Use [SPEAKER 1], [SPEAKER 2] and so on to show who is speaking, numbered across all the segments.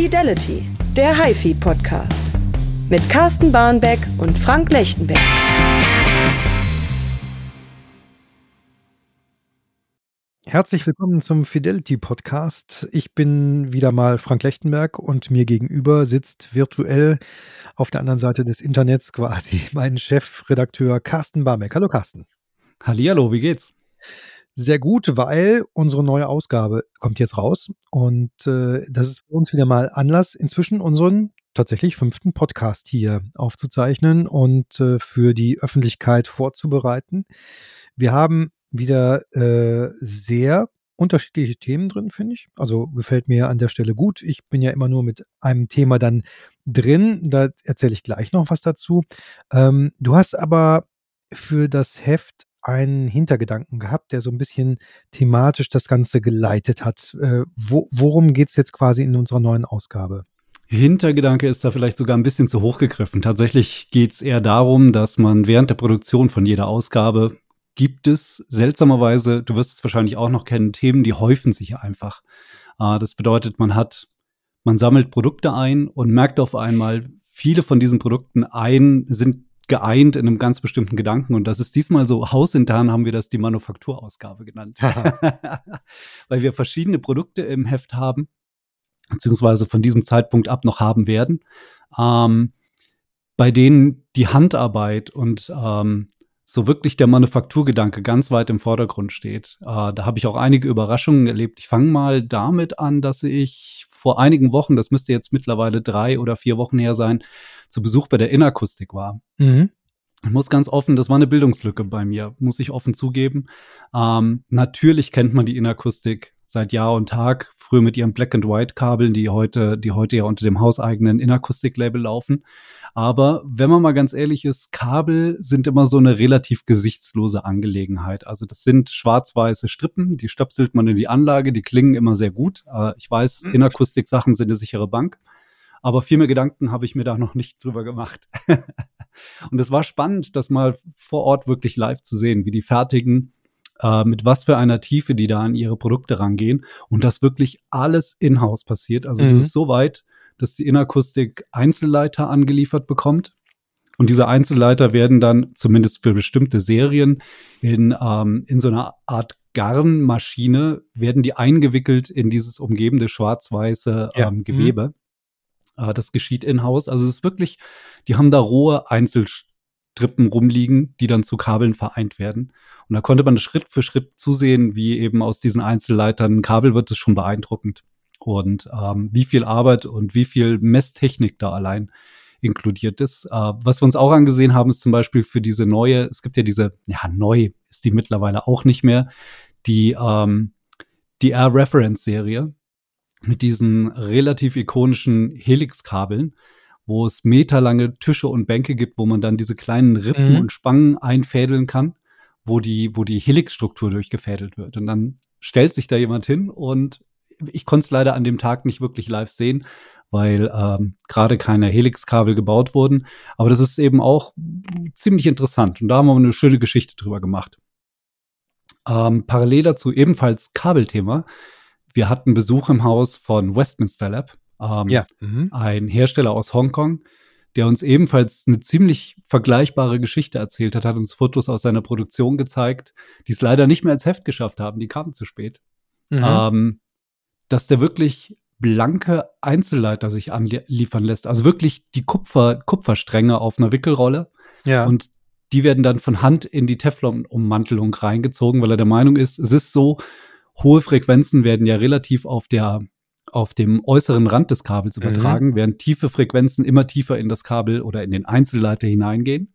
[SPEAKER 1] Fidelity, der HiFi Podcast. Mit Carsten Barnbeck und Frank Lechtenberg.
[SPEAKER 2] Herzlich willkommen zum Fidelity Podcast. Ich bin wieder mal Frank Lechtenberg und mir gegenüber sitzt virtuell auf der anderen Seite des Internets quasi mein Chefredakteur Carsten Barbeck. Hallo Carsten.
[SPEAKER 3] Hallihallo, wie geht's?
[SPEAKER 2] Sehr gut, weil unsere neue Ausgabe kommt jetzt raus und äh, das ist für uns wieder mal Anlass, inzwischen unseren tatsächlich fünften Podcast hier aufzuzeichnen und äh, für die Öffentlichkeit vorzubereiten. Wir haben wieder äh, sehr unterschiedliche Themen drin, finde ich. Also gefällt mir an der Stelle gut. Ich bin ja immer nur mit einem Thema dann drin. Da erzähle ich gleich noch was dazu. Ähm, du hast aber für das Heft einen Hintergedanken gehabt, der so ein bisschen thematisch das Ganze geleitet hat. Äh, wo, worum geht es jetzt quasi in unserer neuen Ausgabe?
[SPEAKER 3] Hintergedanke ist da vielleicht sogar ein bisschen zu hoch gegriffen. Tatsächlich geht es eher darum, dass man während der Produktion von jeder Ausgabe gibt es seltsamerweise, du wirst es wahrscheinlich auch noch kennen, Themen, die häufen sich einfach. Äh, das bedeutet, man hat, man sammelt Produkte ein und merkt auf einmal, viele von diesen Produkten ein sind geeint in einem ganz bestimmten Gedanken. Und das ist diesmal so, hausintern haben wir das die Manufakturausgabe genannt. Weil wir verschiedene Produkte im Heft haben, beziehungsweise von diesem Zeitpunkt ab noch haben werden, ähm, bei denen die Handarbeit und ähm, so wirklich der Manufakturgedanke ganz weit im Vordergrund steht. Äh, da habe ich auch einige Überraschungen erlebt. Ich fange mal damit an, dass ich vor einigen Wochen, das müsste jetzt mittlerweile drei oder vier Wochen her sein, zu Besuch bei der Inakustik war. Mhm. Ich muss ganz offen, das war eine Bildungslücke bei mir, muss ich offen zugeben. Ähm, natürlich kennt man die Inakustik seit Jahr und Tag, früher mit ihren Black and White Kabeln, die heute, die heute ja unter dem hauseigenen Inakustik-Label laufen. Aber wenn man mal ganz ehrlich ist, Kabel sind immer so eine relativ gesichtslose Angelegenheit. Also das sind schwarz-weiße Strippen, die stöpselt man in die Anlage, die klingen immer sehr gut. Äh, ich weiß, mhm. Inakustik-Sachen sind eine sichere Bank. Aber viel mehr Gedanken habe ich mir da noch nicht drüber gemacht. und es war spannend, das mal vor Ort wirklich live zu sehen, wie die fertigen, äh, mit was für einer Tiefe die da an ihre Produkte rangehen und das wirklich alles in-house passiert. Also mhm. das ist so weit, dass die Inakustik Einzelleiter angeliefert bekommt. Und diese Einzelleiter werden dann zumindest für bestimmte Serien in, ähm, in so einer Art Garnmaschine werden die eingewickelt in dieses umgebende schwarz-weiße ähm, ja. Gewebe. Mhm. Äh, das geschieht in-house. Also es ist wirklich, die haben da rohe Einzelstrippen rumliegen, die dann zu Kabeln vereint werden. Und da konnte man Schritt für Schritt zusehen, wie eben aus diesen Einzelleitern ein Kabel wird, das schon beeindruckend und ähm, wie viel Arbeit und wie viel Messtechnik da allein inkludiert ist. Äh, was wir uns auch angesehen haben, ist zum Beispiel für diese neue, es gibt ja diese, ja, neu ist die mittlerweile auch nicht mehr, die, ähm, die R-Reference-Serie mit diesen relativ ikonischen Helix-Kabeln, wo es meterlange Tische und Bänke gibt, wo man dann diese kleinen Rippen mhm. und Spangen einfädeln kann, wo die, wo die Helix-Struktur durchgefädelt wird. Und dann stellt sich da jemand hin und ich konnte es leider an dem Tag nicht wirklich live sehen, weil ähm, gerade keine Helix-Kabel gebaut wurden. Aber das ist eben auch ziemlich interessant. Und da haben wir eine schöne Geschichte drüber gemacht. Ähm, parallel dazu ebenfalls Kabelthema. Wir hatten Besuch im Haus von Westminster Lab, ähm, ja. Mhm. ein Hersteller aus Hongkong, der uns ebenfalls eine ziemlich vergleichbare Geschichte erzählt hat, hat uns Fotos aus seiner Produktion gezeigt, die es leider nicht mehr als Heft geschafft haben, die kamen zu spät. Mhm. Ähm, dass der wirklich blanke Einzelleiter sich anliefern lässt. Also wirklich die Kupfer, Kupferstränge auf einer Wickelrolle. Ja. Und die werden dann von Hand in die Teflon-Ummantelung reingezogen, weil er der Meinung ist, es ist so, hohe Frequenzen werden ja relativ auf der auf dem äußeren Rand des Kabels mhm. übertragen, mhm. während tiefe Frequenzen immer tiefer in das Kabel oder in den Einzelleiter hineingehen.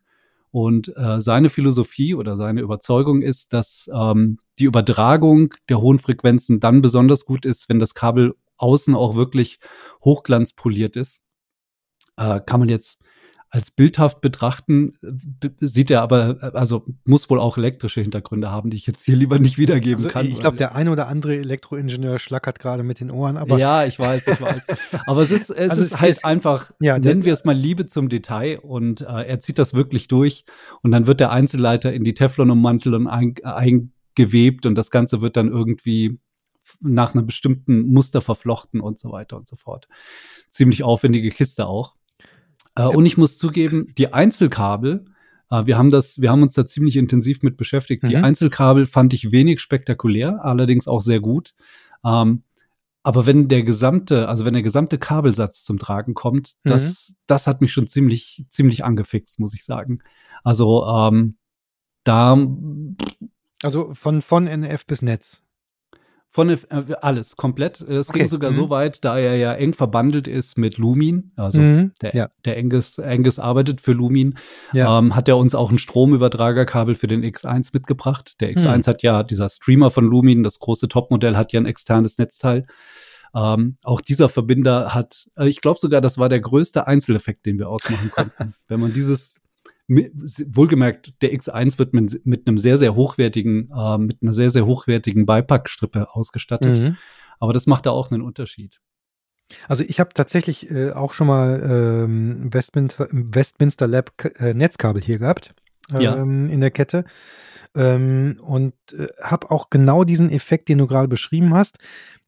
[SPEAKER 3] Und äh, seine Philosophie oder seine Überzeugung ist, dass ähm, die Übertragung der hohen Frequenzen dann besonders gut ist, wenn das Kabel außen auch wirklich hochglanzpoliert ist. Äh, kann man jetzt als bildhaft betrachten, sieht er aber, also muss wohl auch elektrische Hintergründe haben, die ich jetzt hier lieber nicht wiedergeben
[SPEAKER 2] also
[SPEAKER 3] kann.
[SPEAKER 2] Ich glaube, der eine oder andere Elektroingenieur schlackert gerade mit den Ohren, aber.
[SPEAKER 3] Ja, ich weiß, ich weiß. aber es ist, es also ist es halt ist, einfach, ja, nennen wir es mal Liebe zum Detail und äh, er zieht das wirklich durch und dann wird der Einzelleiter in die Teflon ummantel und ein, eingewebt und das Ganze wird dann irgendwie nach einem bestimmten Muster verflochten und so weiter und so fort. Ziemlich aufwendige Kiste auch. Äh, und ich muss zugeben, die Einzelkabel, äh, wir haben das, wir haben uns da ziemlich intensiv mit beschäftigt. Mhm. Die Einzelkabel fand ich wenig spektakulär, allerdings auch sehr gut. Ähm, aber wenn der gesamte, also wenn der gesamte Kabelsatz zum Tragen kommt, mhm. das, das hat mich schon ziemlich, ziemlich angefixt, muss ich sagen. Also ähm, da.
[SPEAKER 2] Also von, von NF bis Netz.
[SPEAKER 3] Von äh, alles, komplett. Es okay. ging sogar mhm. so weit, da er ja eng verbandelt ist mit Lumin, also mhm. der, ja. der Enges, Enges arbeitet für Lumin, ja. ähm, hat er uns auch ein Stromübertragerkabel für den X1 mitgebracht. Der X1 mhm. hat ja, dieser Streamer von Lumin, das große Topmodell, hat ja ein externes Netzteil. Ähm, auch dieser Verbinder hat, äh, ich glaube sogar, das war der größte Einzeleffekt, den wir ausmachen konnten. Wenn man dieses wohlgemerkt, der X1 wird mit, mit einem sehr, sehr hochwertigen, äh, mit einer sehr, sehr hochwertigen Beipackstrippe ausgestattet. Mhm. Aber das macht da auch einen Unterschied.
[SPEAKER 2] Also ich habe tatsächlich äh, auch schon mal ähm, Westminster, Westminster Lab äh, Netzkabel hier gehabt ähm, ja. in der Kette ähm, und äh, habe auch genau diesen Effekt, den du gerade beschrieben hast.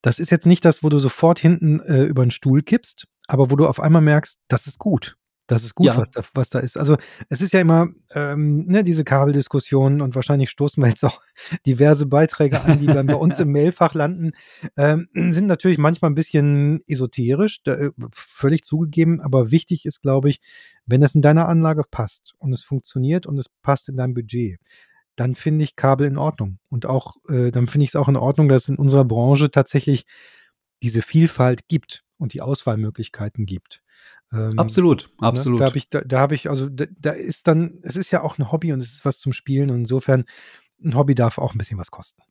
[SPEAKER 2] Das ist jetzt nicht das, wo du sofort hinten äh, über den Stuhl kippst, aber wo du auf einmal merkst, das ist gut. Das ist gut, ja. was, da, was da ist. Also es ist ja immer ähm, ne, diese Kabeldiskussion und wahrscheinlich stoßen wir jetzt auch diverse Beiträge an, die dann bei uns im Mailfach landen, ähm, sind natürlich manchmal ein bisschen esoterisch, da, äh, völlig zugegeben, aber wichtig ist, glaube ich, wenn es in deiner Anlage passt und es funktioniert und es passt in dein Budget, dann finde ich Kabel in Ordnung. Und auch, äh, dann finde ich es auch in Ordnung, dass es in unserer Branche tatsächlich diese Vielfalt gibt und die Auswahlmöglichkeiten gibt.
[SPEAKER 3] Ähm, absolut, absolut.
[SPEAKER 2] Ne, da habe ich, da, da habe ich, also da, da, ist dann, es ist ja auch ein Hobby und es ist was zum Spielen und insofern, ein Hobby darf auch ein bisschen was kosten.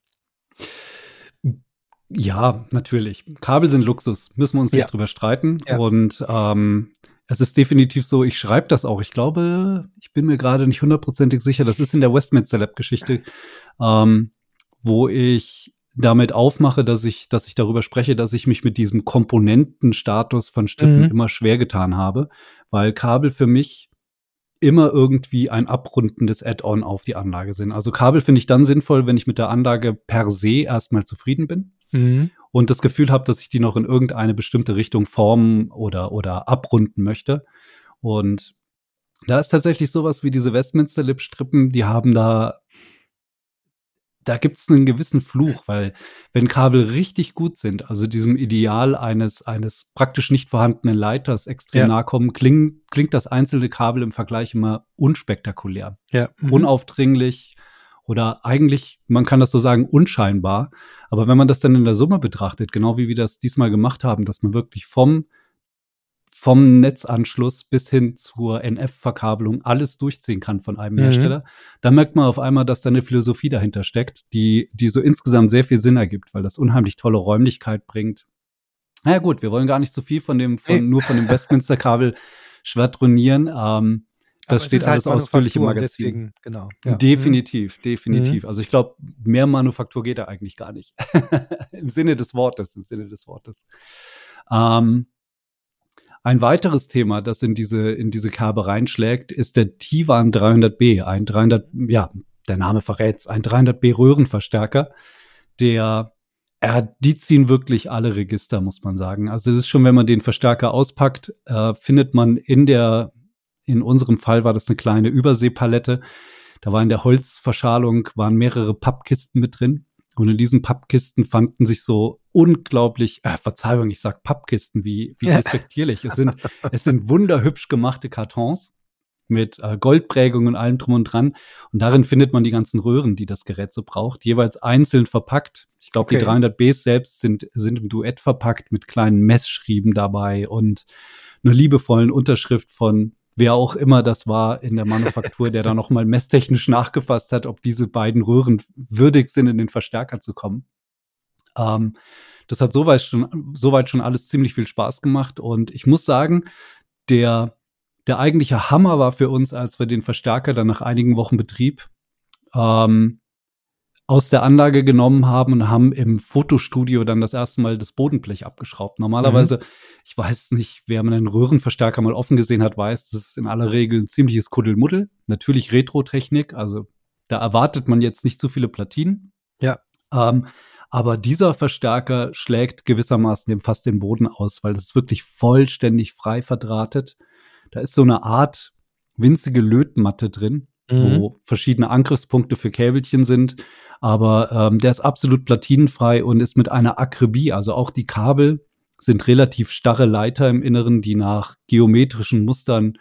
[SPEAKER 3] Ja, natürlich. Kabel sind Luxus, müssen wir uns nicht ja. drüber streiten. Ja. Und ähm, es ist definitiv so, ich schreibe das auch. Ich glaube, ich bin mir gerade nicht hundertprozentig sicher, das ist in der Westminster Lab-Geschichte, ähm, wo ich damit aufmache, dass ich, dass ich darüber spreche, dass ich mich mit diesem Komponentenstatus von Strippen mhm. immer schwer getan habe, weil Kabel für mich immer irgendwie ein abrundendes Add-on auf die Anlage sind. Also Kabel finde ich dann sinnvoll, wenn ich mit der Anlage per se erstmal zufrieden bin mhm. und das Gefühl habe, dass ich die noch in irgendeine bestimmte Richtung formen oder, oder abrunden möchte. Und da ist tatsächlich sowas wie diese Westminster Lip Strippen, die haben da da gibt es einen gewissen Fluch, weil wenn Kabel richtig gut sind, also diesem Ideal eines, eines praktisch nicht vorhandenen Leiters extrem ja. nahe kommen, klingt, klingt das einzelne Kabel im Vergleich immer unspektakulär,
[SPEAKER 2] ja.
[SPEAKER 3] mhm. unaufdringlich oder eigentlich, man kann das so sagen, unscheinbar. Aber wenn man das dann in der Summe betrachtet, genau wie wir das diesmal gemacht haben, dass man wirklich vom vom Netzanschluss bis hin zur NF-Verkabelung alles durchziehen kann von einem mhm. Hersteller, da merkt man auf einmal, dass da eine Philosophie dahinter steckt, die, die so insgesamt sehr viel Sinn ergibt, weil das unheimlich tolle Räumlichkeit bringt. Na ja, gut, wir wollen gar nicht so viel von dem, von, nur von dem Westminster-Kabel schwadronieren. Ähm, das steht alles halt ausführlich im Magazin. Deswegen,
[SPEAKER 2] genau.
[SPEAKER 3] Ja. Definitiv, definitiv. Mhm. Also ich glaube, mehr Manufaktur geht da eigentlich gar nicht. Im Sinne des Wortes, im Sinne des Wortes. Ähm, ein weiteres Thema, das in diese, in diese Kerbe reinschlägt, ist der Tivan 300B, ein 300, ja, der Name verrät's, ein 300B Röhrenverstärker, der, ja, die ziehen wirklich alle Register, muss man sagen. Also es ist schon, wenn man den Verstärker auspackt, äh, findet man in der, in unserem Fall war das eine kleine Überseepalette. Da war in der Holzverschalung waren mehrere Pappkisten mit drin. Und in diesen Pappkisten fanden sich so unglaublich, äh, Verzeihung, ich sag Pappkisten, wie, wie respektierlich. es sind, es sind wunderhübsch gemachte Kartons mit äh, Goldprägung und allem drum und dran. Und darin findet man die ganzen Röhren, die das Gerät so braucht, jeweils einzeln verpackt. Ich glaube, okay. die 300Bs selbst sind, sind im Duett verpackt mit kleinen Messschrieben dabei und einer liebevollen Unterschrift von wer auch immer das war in der Manufaktur, der da nochmal messtechnisch nachgefasst hat, ob diese beiden Röhren würdig sind, in den Verstärker zu kommen. Ähm, das hat soweit schon, soweit schon alles ziemlich viel Spaß gemacht und ich muss sagen, der, der eigentliche Hammer war für uns, als wir den Verstärker dann nach einigen Wochen Betrieb ähm, aus der Anlage genommen haben und haben im Fotostudio dann das erste Mal das Bodenblech abgeschraubt. Normalerweise, mhm. ich weiß nicht, wer man einen Röhrenverstärker mal offen gesehen hat, weiß, das ist in aller Regel ein ziemliches Kuddelmuddel. Natürlich Retro-Technik, also da erwartet man jetzt nicht zu viele Platinen.
[SPEAKER 2] Ja.
[SPEAKER 3] Ähm, Aber dieser Verstärker schlägt gewissermaßen dem fast den Boden aus, weil das ist wirklich vollständig frei verdrahtet. Da ist so eine Art winzige Lötmatte drin, mhm. wo verschiedene Angriffspunkte für Käbelchen sind. Aber ähm, der ist absolut platinenfrei und ist mit einer Akribie, also auch die Kabel sind relativ starre Leiter im Inneren, die nach geometrischen Mustern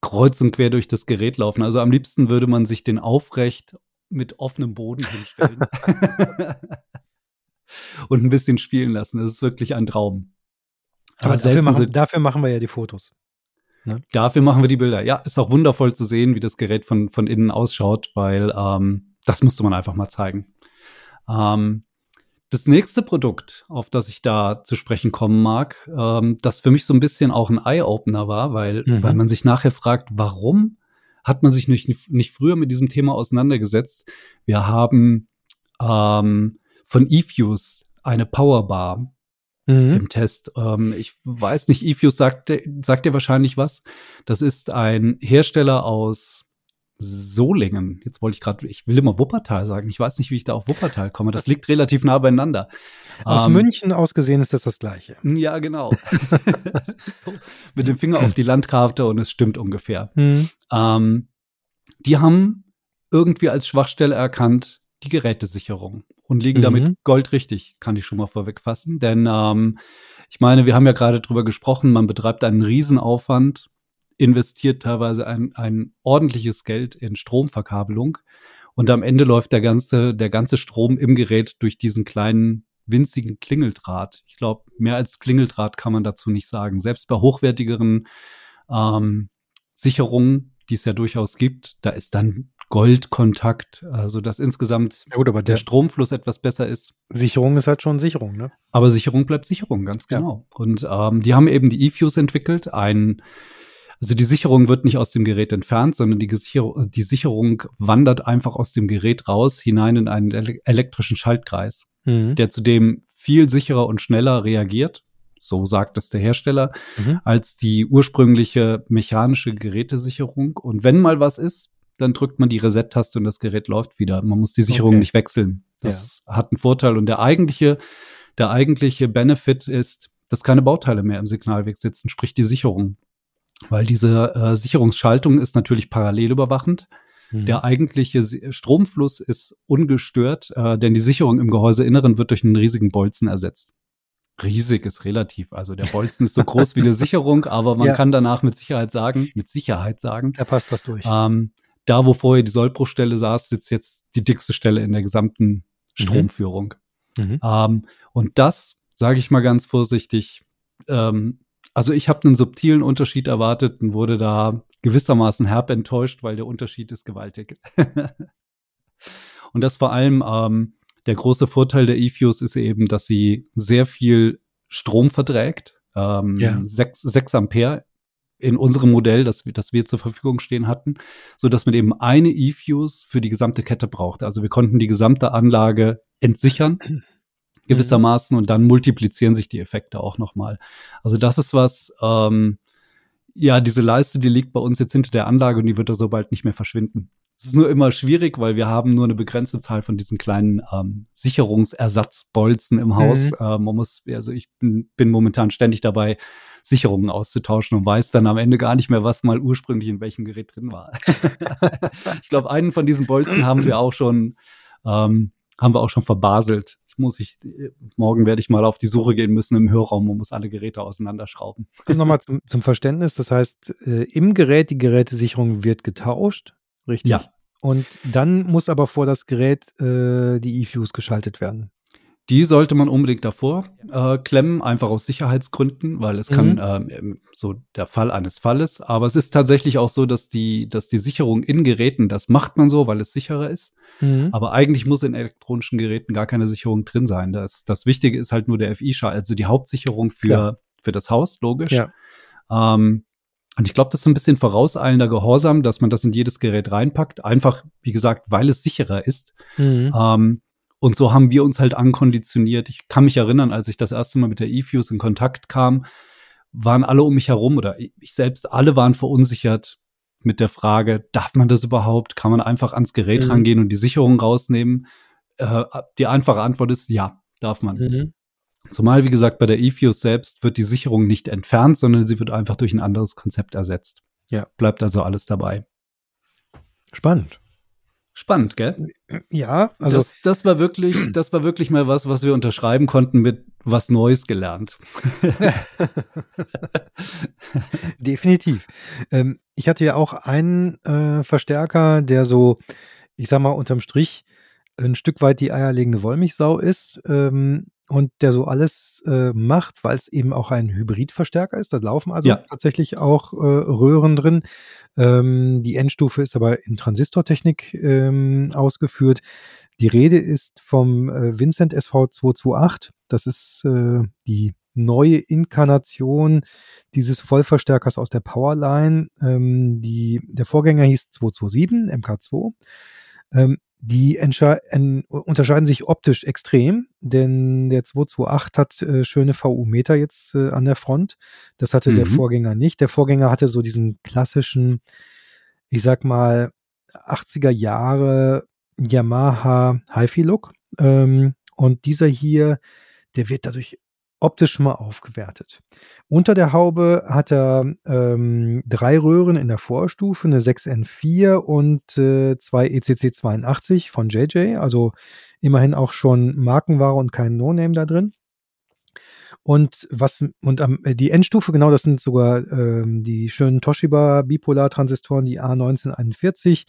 [SPEAKER 3] kreuz und quer durch das Gerät laufen. Also am liebsten würde man sich den aufrecht mit offenem Boden hinstellen und ein bisschen spielen lassen. Das ist wirklich ein Traum.
[SPEAKER 2] Aber dafür machen, dafür machen wir ja die Fotos.
[SPEAKER 3] Ne? Dafür machen wir die Bilder. Ja, ist auch wundervoll zu sehen, wie das Gerät von, von innen ausschaut, weil ähm, das musste man einfach mal zeigen. Ähm, das nächste Produkt, auf das ich da zu sprechen kommen mag, ähm, das für mich so ein bisschen auch ein Eye-Opener war, weil, mhm. weil man sich nachher fragt, warum hat man sich nicht, nicht früher mit diesem Thema auseinandergesetzt? Wir haben ähm, von eFuse eine Powerbar mhm. im Test. Ähm, ich weiß nicht, eFuse sagt, sagt dir wahrscheinlich was. Das ist ein Hersteller aus Solingen. Jetzt wollte ich gerade, ich will immer Wuppertal sagen. Ich weiß nicht, wie ich da auf Wuppertal komme. Das liegt relativ nah beieinander.
[SPEAKER 2] Aus ähm, München aus gesehen ist das das Gleiche.
[SPEAKER 3] Ja, genau. so, mit dem Finger auf die Landkarte und es stimmt ungefähr. Mhm. Ähm, die haben irgendwie als Schwachstelle erkannt die Gerätesicherung und liegen mhm. damit goldrichtig, kann ich schon mal vorwegfassen. Denn ähm, ich meine, wir haben ja gerade drüber gesprochen, man betreibt einen Riesenaufwand investiert teilweise ein, ein ordentliches Geld in Stromverkabelung und am Ende läuft der ganze, der ganze Strom im Gerät durch diesen kleinen winzigen Klingeldraht. Ich glaube, mehr als Klingeldraht kann man dazu nicht sagen. Selbst bei hochwertigeren ähm, Sicherungen, die es ja durchaus gibt, da ist dann Goldkontakt, also dass insgesamt
[SPEAKER 2] ja gut, aber der, der,
[SPEAKER 3] Stromfluss etwas besser ist.
[SPEAKER 2] Sicherung ist halt schon Sicherung, ne?
[SPEAKER 3] Aber Sicherung bleibt Sicherung, ganz genau. Ja. Und ähm, die haben eben die eFuse entwickelt, ein also die Sicherung wird nicht aus dem Gerät entfernt, sondern die, Sicherung, die Sicherung wandert einfach aus dem Gerät raus hinein in einen elektrischen Schaltkreis, mhm. der zudem viel sicherer und schneller reagiert, so sagt es der Hersteller, mhm. als die ursprüngliche mechanische Gerätesicherung. Und wenn mal was ist, dann drückt man die Reset-Taste und das Gerät läuft wieder. Man muss die Sicherung okay. nicht wechseln. Das ja. hat einen Vorteil. Und der eigentliche, der eigentliche Benefit ist, dass keine Bauteile mehr im Signalweg sitzen, sprich die Sicherung weil diese äh, Sicherungsschaltung ist natürlich parallel überwachend. Mhm. Der eigentliche Stromfluss ist ungestört, äh, denn die Sicherung im Gehäuseinneren wird durch einen riesigen Bolzen ersetzt. Riesig ist relativ. Also der Bolzen ist so groß wie eine Sicherung, aber man ja. kann danach mit Sicherheit sagen, mit Sicherheit sagen.
[SPEAKER 2] Da passt was durch.
[SPEAKER 3] Ähm, da, wo vorher die Sollbruchstelle saß, sitzt jetzt die dickste Stelle in der gesamten mhm. Stromführung. Mhm. Ähm, und das, sage ich mal ganz vorsichtig, ähm, also ich habe einen subtilen Unterschied erwartet und wurde da gewissermaßen herb enttäuscht, weil der Unterschied ist gewaltig. und das vor allem ähm, der große Vorteil der eFuse ist eben, dass sie sehr viel Strom verträgt. Ähm, ja. 6, 6 Ampere in unserem Modell, das, das wir zur Verfügung stehen hatten, so dass man eben eine eFuse für die gesamte Kette braucht. Also wir konnten die gesamte Anlage entsichern gewissermaßen mhm. und dann multiplizieren sich die Effekte auch nochmal. Also das ist was, ähm, ja, diese Leiste, die liegt bei uns jetzt hinter der Anlage und die wird da so bald nicht mehr verschwinden. Es ist nur immer schwierig, weil wir haben nur eine begrenzte Zahl von diesen kleinen ähm, Sicherungsersatzbolzen im Haus. Mhm. Ähm, man muss, also ich bin, bin momentan ständig dabei, Sicherungen auszutauschen und weiß dann am Ende gar nicht mehr, was mal ursprünglich in welchem Gerät drin war. ich glaube, einen von diesen Bolzen haben wir auch schon, ähm, haben wir auch schon verbaselt ich muss ich, morgen werde ich mal auf die Suche gehen müssen im Hörraum und muss alle Geräte auseinanderschrauben.
[SPEAKER 2] Also nochmal zum, zum Verständnis, das heißt, äh, im Gerät, die Gerätesicherung wird getauscht, richtig?
[SPEAKER 3] Ja.
[SPEAKER 2] Und dann muss aber vor das Gerät äh, die eFuse geschaltet werden.
[SPEAKER 3] Die sollte man unbedingt davor äh, klemmen, einfach aus Sicherheitsgründen, weil es mhm. kann ähm, so der Fall eines Falles. Aber es ist tatsächlich auch so, dass die, dass die Sicherung in Geräten, das macht man so, weil es sicherer ist. Mhm. Aber eigentlich muss in elektronischen Geräten gar keine Sicherung drin sein. Das, das Wichtige ist halt nur der FI-Schal, also die Hauptsicherung für, für das Haus, logisch. Ja. Ähm, und ich glaube, das ist ein bisschen vorauseilender Gehorsam, dass man das in jedes Gerät reinpackt. Einfach, wie gesagt, weil es sicherer ist. Mhm. Ähm, und so haben wir uns halt ankonditioniert. Ich kann mich erinnern, als ich das erste Mal mit der eFuse in Kontakt kam, waren alle um mich herum oder ich selbst, alle waren verunsichert mit der Frage, darf man das überhaupt? Kann man einfach ans Gerät mhm. rangehen und die Sicherung rausnehmen? Äh, die einfache Antwort ist ja, darf man. Mhm. Zumal, wie gesagt, bei der eFuse selbst wird die Sicherung nicht entfernt, sondern sie wird einfach durch ein anderes Konzept ersetzt. Ja. Bleibt also alles dabei.
[SPEAKER 2] Spannend.
[SPEAKER 3] Spannend, gell?
[SPEAKER 2] Ja, also
[SPEAKER 3] das, das, war wirklich, das war wirklich mal was, was wir unterschreiben konnten mit was Neues gelernt.
[SPEAKER 2] Definitiv. Ähm, ich hatte ja auch einen äh, Verstärker, der so, ich sag mal, unterm Strich ein Stück weit die eierlegende Wollmilchsau ist ähm, und der so alles äh, macht, weil es eben auch ein Hybridverstärker ist. Da laufen also ja. tatsächlich auch äh, Röhren drin. Ähm, die Endstufe ist aber in Transistortechnik ähm, ausgeführt. Die Rede ist vom äh, Vincent SV228. Das ist äh, die neue Inkarnation dieses Vollverstärkers aus der Powerline. Ähm, die, der Vorgänger hieß 227, MK2. Ähm, die unterscheiden sich optisch extrem, denn der 228 hat äh, schöne VU-Meter jetzt äh, an der Front. Das hatte mhm. der Vorgänger nicht. Der Vorgänger hatte so diesen klassischen, ich sag mal, 80er Jahre Yamaha HiFi-Look. Ähm, und dieser hier, der wird dadurch optisch mal aufgewertet. Unter der Haube hat er ähm, drei Röhren in der Vorstufe, eine 6N4 und äh, zwei ECC82 von JJ, also immerhin auch schon Markenware und kein No-Name da drin. Und was und am, die Endstufe, genau, das sind sogar ähm, die schönen Toshiba Bipolar-Transistoren, die A1941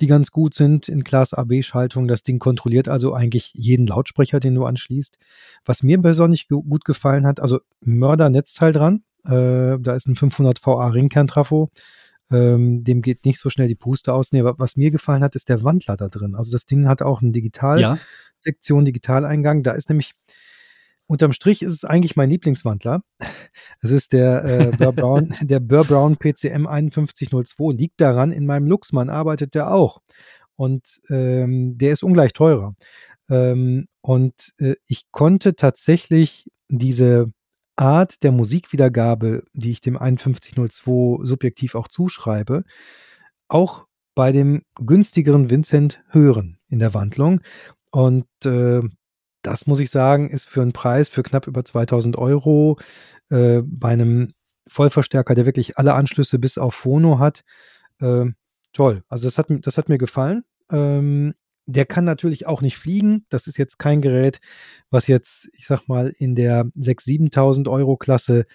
[SPEAKER 2] die ganz gut sind in Class AB-Schaltung. Das Ding kontrolliert also eigentlich jeden Lautsprecher, den du anschließt. Was mir besonders gut gefallen hat, also Mörder-Netzteil dran. Äh, da ist ein 500 VA Ringkerntrafo. Ähm, dem geht nicht so schnell die Puste aus. Nee, was mir gefallen hat, ist der Wandler da drin. Also das Ding hat auch eine Digitalsektion, ja. Digitaleingang. Da ist nämlich unterm Strich ist es eigentlich mein Lieblingswandler. Es ist der äh, Burr Brown, der Burr Brown PCM 5102. Liegt daran, in meinem Luxmann arbeitet der auch. Und ähm, der ist ungleich teurer. Ähm, und äh, ich konnte tatsächlich diese Art der Musikwiedergabe, die ich dem 5102 subjektiv auch zuschreibe, auch bei dem günstigeren Vincent hören in der Wandlung. Und äh, das muss ich sagen, ist für einen Preis für knapp über 2000 Euro äh, bei einem Vollverstärker, der wirklich alle Anschlüsse bis auf Phono hat, äh, toll. Also das hat, das hat mir gefallen. Ähm, der kann natürlich auch nicht fliegen. Das ist jetzt kein Gerät, was jetzt, ich sag mal, in der 6.000, 7.000 Euro Klasse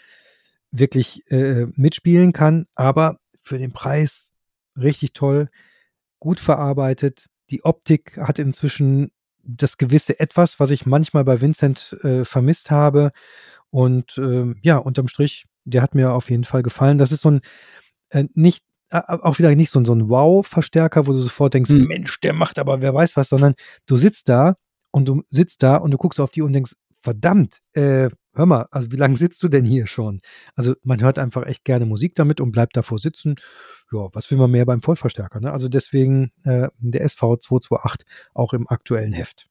[SPEAKER 2] wirklich äh, mitspielen kann. Aber für den Preis richtig toll, gut verarbeitet. Die Optik hat inzwischen das gewisse Etwas, was ich manchmal bei Vincent äh, vermisst habe. Und äh, ja, unterm Strich, der hat mir auf jeden Fall gefallen. Das ist so ein äh, nicht auch wieder nicht so, so ein Wow-Verstärker, wo du sofort denkst, mhm. Mensch, der macht aber wer weiß was, sondern du sitzt da und du sitzt da und du guckst auf die und denkst, verdammt, äh, hör mal, also wie lange sitzt du denn hier schon? Also man hört einfach echt gerne Musik damit und bleibt davor sitzen. Ja, was will man mehr beim Vollverstärker? Ne? Also deswegen äh, der SV 228 auch im aktuellen Heft.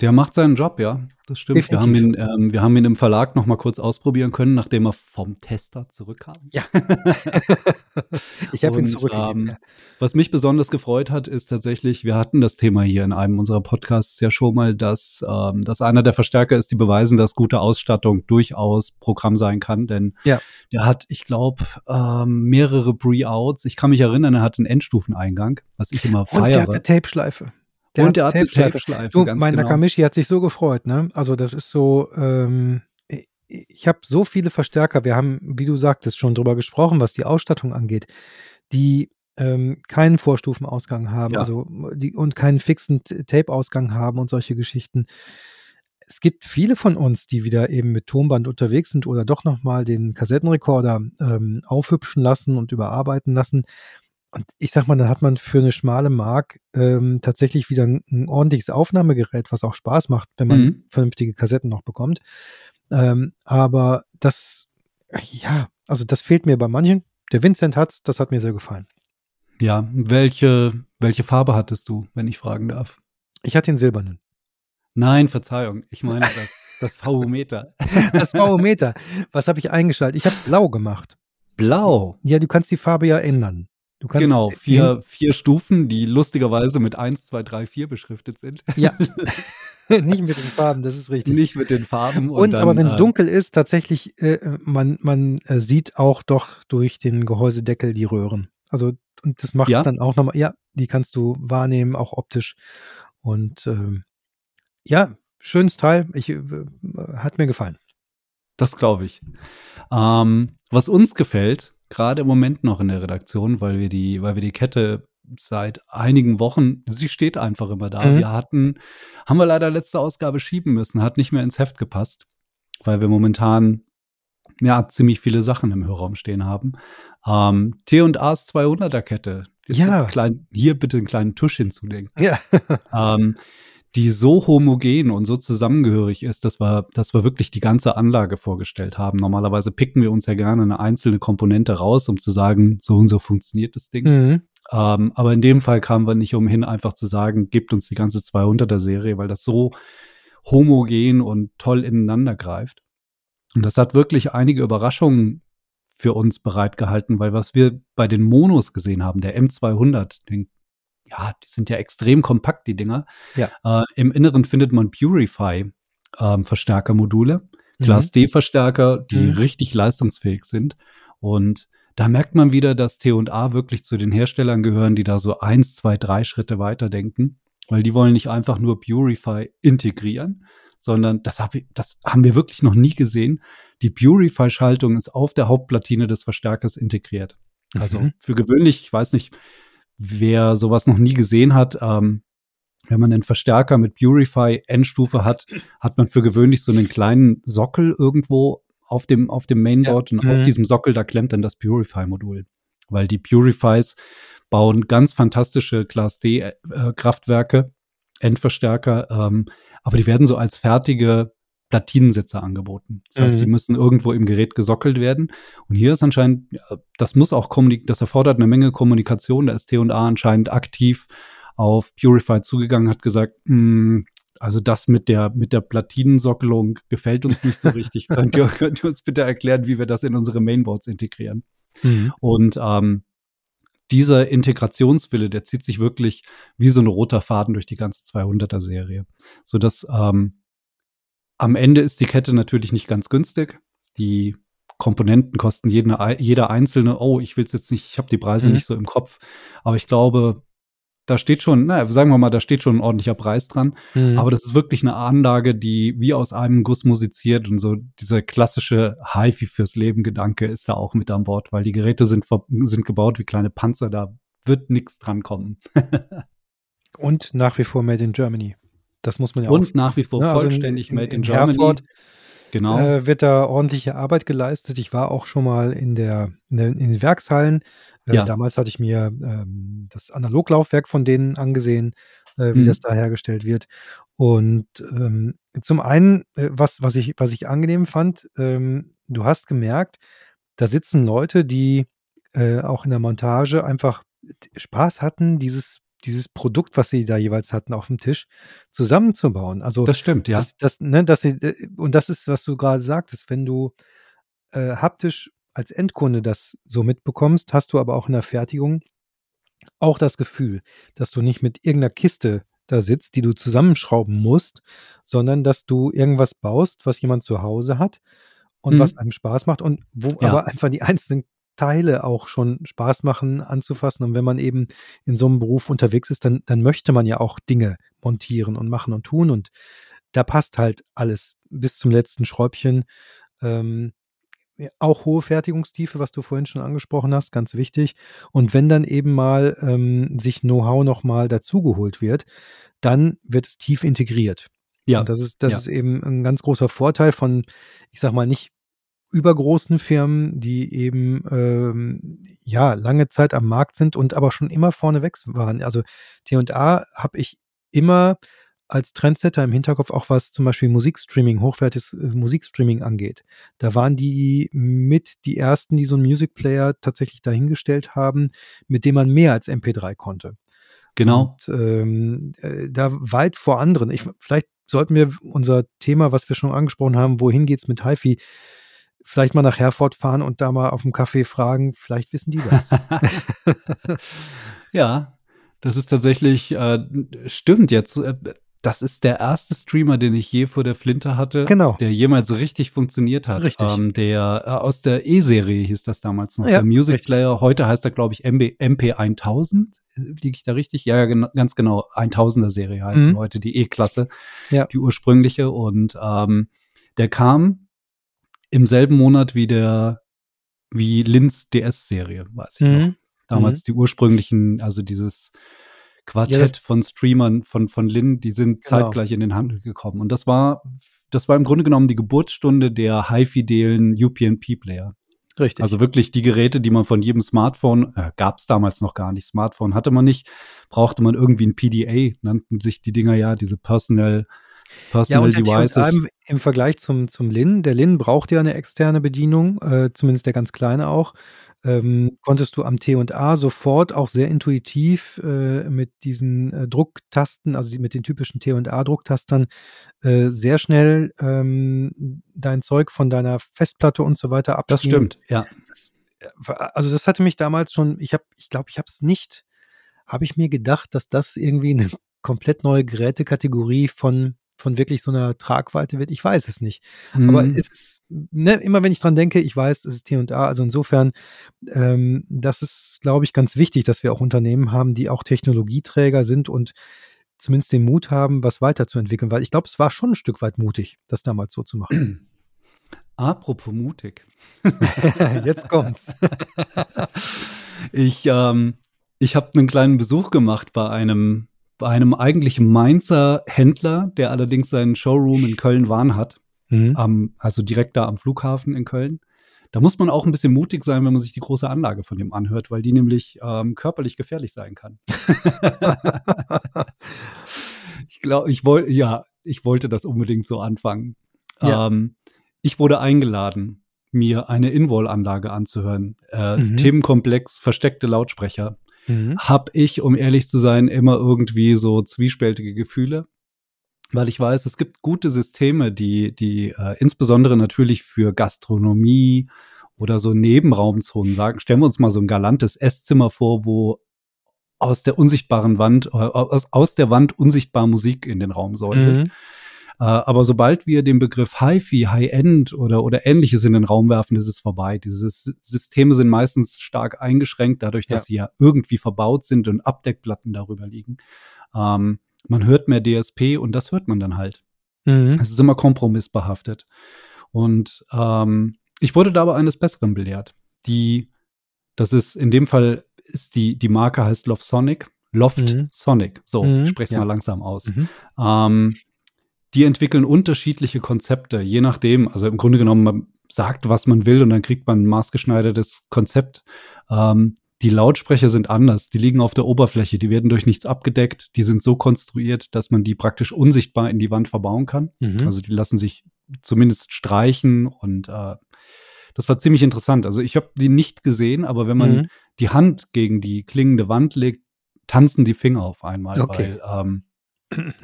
[SPEAKER 3] Der macht seinen Job, ja. Das stimmt. Wir haben, ihn, ähm, wir haben ihn im Verlag noch mal kurz ausprobieren können, nachdem er vom Tester zurückkam.
[SPEAKER 2] Ja. ich habe ihn zurückgegeben.
[SPEAKER 3] Ähm, was mich besonders gefreut hat, ist tatsächlich, wir hatten das Thema hier in einem unserer Podcasts ja schon mal, dass, ähm, dass einer der Verstärker ist, die beweisen, dass gute Ausstattung durchaus Programm sein kann. Denn ja. der hat, ich glaube, ähm, mehrere Pre-Outs. Ich kann mich erinnern, er hat einen Endstufeneingang, was ich immer feiere. Und der hat
[SPEAKER 2] eine Tape-Schleife.
[SPEAKER 3] Der und der hat Tape-Schleife. Tape
[SPEAKER 2] du, mein genau. Nakamichi hat sich so gefreut, ne? Also das ist so, ähm, ich habe so viele Verstärker, wir haben, wie du sagtest, schon drüber gesprochen, was die Ausstattung angeht, die ähm, keinen Vorstufenausgang haben, ja. also die und keinen fixen Tape-Ausgang haben und solche Geschichten. Es gibt viele von uns, die wieder eben mit Tonband unterwegs sind oder doch nochmal den Kassettenrekorder ähm, aufhübschen lassen und überarbeiten lassen. Und ich sag mal, dann hat man für eine schmale Mark ähm, tatsächlich wieder ein, ein, ordentliches Aufnahmegerät, was auch Spaß macht, wenn man mhm. vernünftige Kassetten noch bekommt. Ähm, aber das, ja, also das fehlt mir bei manchen. Der Vincent hat's, das hat mir sehr gefallen.
[SPEAKER 3] Ja, welche, welche Farbe hattest du, wenn ich fragen darf?
[SPEAKER 2] Ich hatte den silbernen.
[SPEAKER 3] Nein, Verzeihung, ich meine das, das VU-Meter.
[SPEAKER 2] das VU-Meter. Was habe ich eingeschaltet? Ich habe blau gemacht.
[SPEAKER 3] Blau?
[SPEAKER 2] Ja, du kannst die Farbe ja ändern.
[SPEAKER 3] Du kannst genau, vier, vier Stufen, die lustigerweise mit 1, 2, 3, 4 beschriftet sind.
[SPEAKER 2] Ja. nicht mit den Farben, das ist richtig.
[SPEAKER 3] Nicht mit den Farben.
[SPEAKER 2] Und, und dann, aber wenn es äh, dunkel ist, tatsächlich, äh, man, man äh, sieht auch doch durch den Gehäusedeckel die Röhren. Also, und das macht ja? dann auch nochmal, ja, die kannst du wahrnehmen, auch optisch. Und ähm, ja, schönes Teil. Ich, äh, hat mir gefallen.
[SPEAKER 3] Das glaube ich. Ähm, was uns gefällt, gerade im Moment noch in der Redaktion, weil wir die, weil wir die Kette seit einigen Wochen, sie steht einfach immer da. Mhm. Wir hatten, haben wir leider letzte Ausgabe schieben müssen, hat nicht mehr ins Heft gepasst, weil wir momentan ja ziemlich viele Sachen im Hörraum stehen haben. Ähm, T&A's 200er Kette.
[SPEAKER 2] Jetzt ja.
[SPEAKER 3] Klein, hier bitte einen kleinen Tusch hinzudenken.
[SPEAKER 2] Ja.
[SPEAKER 3] ähm, die so homogen und so zusammengehörig ist, dass wir, dass wir wirklich die ganze Anlage vorgestellt haben. Normalerweise picken wir uns ja gerne eine einzelne Komponente raus, um zu sagen, so und so funktioniert das Ding. Mhm. Ähm, aber in dem Fall kamen wir nicht umhin, einfach zu sagen, gebt uns die ganze 200er Serie, weil das so homogen und toll ineinander greift. Und das hat wirklich einige Überraschungen für uns bereitgehalten, weil was wir bei den Monos gesehen haben, der M200, den ja, die sind ja extrem kompakt, die Dinger.
[SPEAKER 2] Ja.
[SPEAKER 3] Äh, Im Inneren findet man Purify-Verstärkermodule, ähm, mhm. Class D-Verstärker, die mhm. richtig leistungsfähig sind. Und da merkt man wieder, dass T&A wirklich zu den Herstellern gehören, die da so eins, zwei, drei Schritte weiterdenken, weil die wollen nicht einfach nur Purify integrieren, sondern das, hab ich, das haben wir wirklich noch nie gesehen. Die Purify-Schaltung ist auf der Hauptplatine des Verstärkers integriert. Also mhm. für gewöhnlich, ich weiß nicht, wer sowas noch nie gesehen hat, ähm, wenn man einen Verstärker mit Purify Endstufe hat, hat man für gewöhnlich so einen kleinen Sockel irgendwo auf dem, auf dem Mainboard ja. und mhm. auf diesem Sockel, da klemmt dann das Purify-Modul. Weil die Purifies bauen ganz fantastische Class D-Kraftwerke, äh, Endverstärker, ähm, aber die werden so als fertige Platinensitze angeboten. Das heißt, mhm. die müssen irgendwo im Gerät gesockelt werden. Und hier ist anscheinend, das muss auch kommunik das erfordert eine Menge Kommunikation. Da ist T&A anscheinend aktiv auf Purify zugegangen, hat gesagt, hm, also das mit der, mit der Platinensockelung gefällt uns nicht so richtig. könnt, ihr, könnt ihr uns bitte erklären, wie wir das in unsere Mainboards integrieren? Mhm. Und ähm, dieser Integrationswille, der zieht sich wirklich wie so ein roter Faden durch die ganze 200er Serie, so dass ähm, am Ende ist die Kette natürlich nicht ganz günstig. Die Komponenten kosten jeden, jeder einzelne, oh, ich will es jetzt nicht, ich habe die Preise mhm. nicht so im Kopf. Aber ich glaube, da steht schon, naja, sagen wir mal, da steht schon ein ordentlicher Preis dran. Mhm. Aber das ist wirklich eine Anlage, die wie aus einem Guss musiziert und so dieser klassische HiFi fürs Leben Gedanke ist da auch mit an Bord, weil die Geräte sind, sind gebaut wie kleine Panzer, da wird nichts dran kommen.
[SPEAKER 2] und nach wie vor made in Germany. Das muss man ja
[SPEAKER 3] Und auch. Und nach wie vor ja, also vollständig in, in, made in, in Germany. Herford,
[SPEAKER 2] genau. Äh, wird da ordentliche Arbeit geleistet. Ich war auch schon mal in der, in, der, in den Werkshallen. Äh, ja. Damals hatte ich mir ähm, das Analoglaufwerk von denen angesehen, äh, wie mhm. das da hergestellt wird. Und ähm, zum einen, äh, was, was, ich, was ich angenehm fand, ähm, du hast gemerkt, da sitzen Leute, die äh, auch in der Montage einfach Spaß hatten, dieses dieses Produkt, was sie da jeweils hatten auf dem Tisch, zusammenzubauen. Also
[SPEAKER 3] das stimmt, ja.
[SPEAKER 2] Das, das, ne, sie, äh, und das ist, was du gerade sagtest, wenn du äh, haptisch als Endkunde das so mitbekommst, hast du aber auch in der Fertigung auch das Gefühl, dass du nicht mit irgendeiner Kiste da sitzt, die du zusammenschrauben musst, sondern dass du irgendwas baust, was jemand zu Hause hat und mhm. was einem Spaß macht und wo ja. aber einfach die einzelnen Teile auch schon Spaß machen anzufassen. Und wenn man eben in so einem Beruf unterwegs ist, dann, dann möchte man ja auch Dinge montieren und machen und tun. Und da passt halt alles bis zum letzten Schräubchen. Ähm, auch hohe Fertigungstiefe, was du vorhin schon angesprochen hast, ganz wichtig. Und wenn dann eben mal ähm, sich Know-how nochmal dazugeholt wird, dann wird es tief integriert.
[SPEAKER 3] Ja.
[SPEAKER 2] Und das ist, das
[SPEAKER 3] ja.
[SPEAKER 2] ist eben ein ganz großer Vorteil von, ich sag mal, nicht übergroßen Firmen, die eben ähm, ja lange Zeit am Markt sind und aber schon immer vorneweg waren. Also T&A habe ich immer als Trendsetter im Hinterkopf auch was zum Beispiel Musikstreaming, hochwertiges äh, Musikstreaming angeht. Da waren die mit die ersten, die so einen Music Player tatsächlich dahingestellt haben, mit dem man mehr als MP3 konnte.
[SPEAKER 3] Genau.
[SPEAKER 2] Und, ähm, äh, da weit vor anderen. Ich, vielleicht sollten wir unser Thema, was wir schon angesprochen haben, wohin geht's mit HiFi, vielleicht mal nach Herford fahren und da mal auf dem Café fragen, vielleicht wissen die das.
[SPEAKER 3] ja, das ist tatsächlich, äh, stimmt jetzt. Äh, das ist der erste Streamer, den ich je vor der Flinte hatte,
[SPEAKER 2] genau.
[SPEAKER 3] der jemals richtig funktioniert hat.
[SPEAKER 2] Richtig.
[SPEAKER 3] Ähm, der äh, aus der E-Serie hieß das damals noch.
[SPEAKER 2] Ja,
[SPEAKER 3] der Music
[SPEAKER 2] richtig.
[SPEAKER 3] Player. Heute heißt er, glaube ich, MB, MP1000. Liege ich da richtig? Ja, gen ganz genau. 1000er Serie heißt
[SPEAKER 2] Mhm.
[SPEAKER 3] heute, die E-Klasse,
[SPEAKER 2] Ja.
[SPEAKER 3] die ursprüngliche. Und ähm, der kam im selben Monat wie der wie Lins DS-Serie, weiß ich noch.
[SPEAKER 2] Mhm.
[SPEAKER 3] Damals die ursprünglichen, also dieses Quartett
[SPEAKER 2] Ja,
[SPEAKER 3] von Streamern von, von Lin, die sind
[SPEAKER 2] Genau.
[SPEAKER 3] zeitgleich in den Handel gekommen. Und das war, das war im Grunde genommen die Geburtsstunde der high-fidelen UPnP-Player.
[SPEAKER 2] Richtig.
[SPEAKER 3] Also wirklich die Geräte, die man von jedem Smartphone, äh, gab es damals noch gar nicht, Smartphone hatte man nicht, brauchte man irgendwie ein PDA, nannten sich die Dinger ja, diese Personal,
[SPEAKER 2] ja,
[SPEAKER 3] Personal
[SPEAKER 2] und der
[SPEAKER 3] Devices.
[SPEAKER 2] T&A im, Vergleich zum, zum Lin, der Lin braucht ja eine externe Bedienung, äh, zumindest der ganz kleine auch. Ähm, konntest du am T&A sofort auch sehr intuitiv äh, mit diesen äh, Drucktasten, also die, mit den typischen T&A-Drucktastern, äh, sehr schnell ähm, dein Zeug von deiner Festplatte und so weiter
[SPEAKER 3] das
[SPEAKER 2] abspielen.
[SPEAKER 3] stimmt, ja.
[SPEAKER 2] also das hatte mich damals schon, ich habe, ich glaube, ich habe es nicht, habe ich mir gedacht, dass das irgendwie eine komplett neue Gerätekategorie von von wirklich so einer Tragweite wird. Ich weiß es nicht. Aber
[SPEAKER 3] Mhm.
[SPEAKER 2] es ist, ne, immer wenn ich dran denke, ich weiß, es ist T&A. Also insofern, ähm, das ist, glaube ich, ganz wichtig, dass wir auch Unternehmen haben, die auch Technologieträger sind und zumindest den Mut haben, was weiterzuentwickeln. Weil ich glaube, es war schon ein Stück weit mutig, das damals so zu machen.
[SPEAKER 3] Apropos mutig.
[SPEAKER 2] Jetzt kommt's.
[SPEAKER 3] Ich, ähm, ich habe einen kleinen Besuch gemacht bei einem, bei einem eigentlich Mainzer Händler, der allerdings seinen Showroom in Köln-Wahn hat.
[SPEAKER 2] Mhm.
[SPEAKER 3] am, also direkt da am Flughafen in Köln. Da muss man auch ein bisschen mutig sein, wenn man sich die große Anlage von dem anhört, weil die nämlich ähm, körperlich gefährlich sein kann. ich glaube, ich wollte, ja, ich wollte das unbedingt so anfangen.
[SPEAKER 2] Ja.
[SPEAKER 3] Ähm, ich wurde eingeladen, mir eine Inwall-Anlage anzuhören. Äh,
[SPEAKER 2] Mhm.
[SPEAKER 3] Themenkomplex versteckte Lautsprecher.
[SPEAKER 2] Mhm.
[SPEAKER 3] Hab ich, um ehrlich zu sein, immer irgendwie so zwiespältige Gefühle weil ich weiß, es gibt gute Systeme, die, die äh, insbesondere natürlich für Gastronomie oder so Nebenraumzonen sagen. Stellen wir uns mal so ein galantes Esszimmer vor, wo aus der unsichtbaren Wand, äh, aus, aus der Wand unsichtbar Musik in den Raum säuselt.
[SPEAKER 2] Mhm.
[SPEAKER 3] Äh, aber sobald wir den Begriff Hi-Fi, High-End oder, oder ähnliches in den Raum werfen, ist es vorbei. Diese Sys- Systeme sind meistens stark eingeschränkt, dadurch, dass
[SPEAKER 2] Ja.
[SPEAKER 3] sie ja irgendwie verbaut sind und Abdeckplatten darüber liegen. Ähm, man hört mehr DSP und das hört man dann halt.
[SPEAKER 2] Mhm.
[SPEAKER 3] Es ist immer kompromissbehaftet. Und ähm, ich wurde dabei eines Besseren belehrt. Die, das ist in dem Fall ist die, die Marke heißt Loft Sonic. Loft
[SPEAKER 2] Mhm.
[SPEAKER 3] Sonic. So,
[SPEAKER 2] Mhm,
[SPEAKER 3] sprech's
[SPEAKER 2] ja.
[SPEAKER 3] mal langsam aus.
[SPEAKER 2] Mhm.
[SPEAKER 3] Ähm, die entwickeln unterschiedliche Konzepte, je nachdem. Also im Grunde genommen, man sagt, was man will und dann kriegt man ein maßgeschneidertes Konzept. Ähm, die Lautsprecher sind anders. Die liegen auf der Oberfläche. Die werden durch nichts abgedeckt. Die sind so konstruiert, dass man die praktisch unsichtbar in die Wand verbauen kann.
[SPEAKER 2] Mhm.
[SPEAKER 3] Also die lassen sich zumindest streichen und äh, das war ziemlich interessant. Also ich habe die nicht gesehen, aber wenn man
[SPEAKER 2] Mhm.
[SPEAKER 3] die Hand gegen die klingende Wand legt, tanzen die Finger auf einmal,
[SPEAKER 2] Okay.
[SPEAKER 3] weil ähm,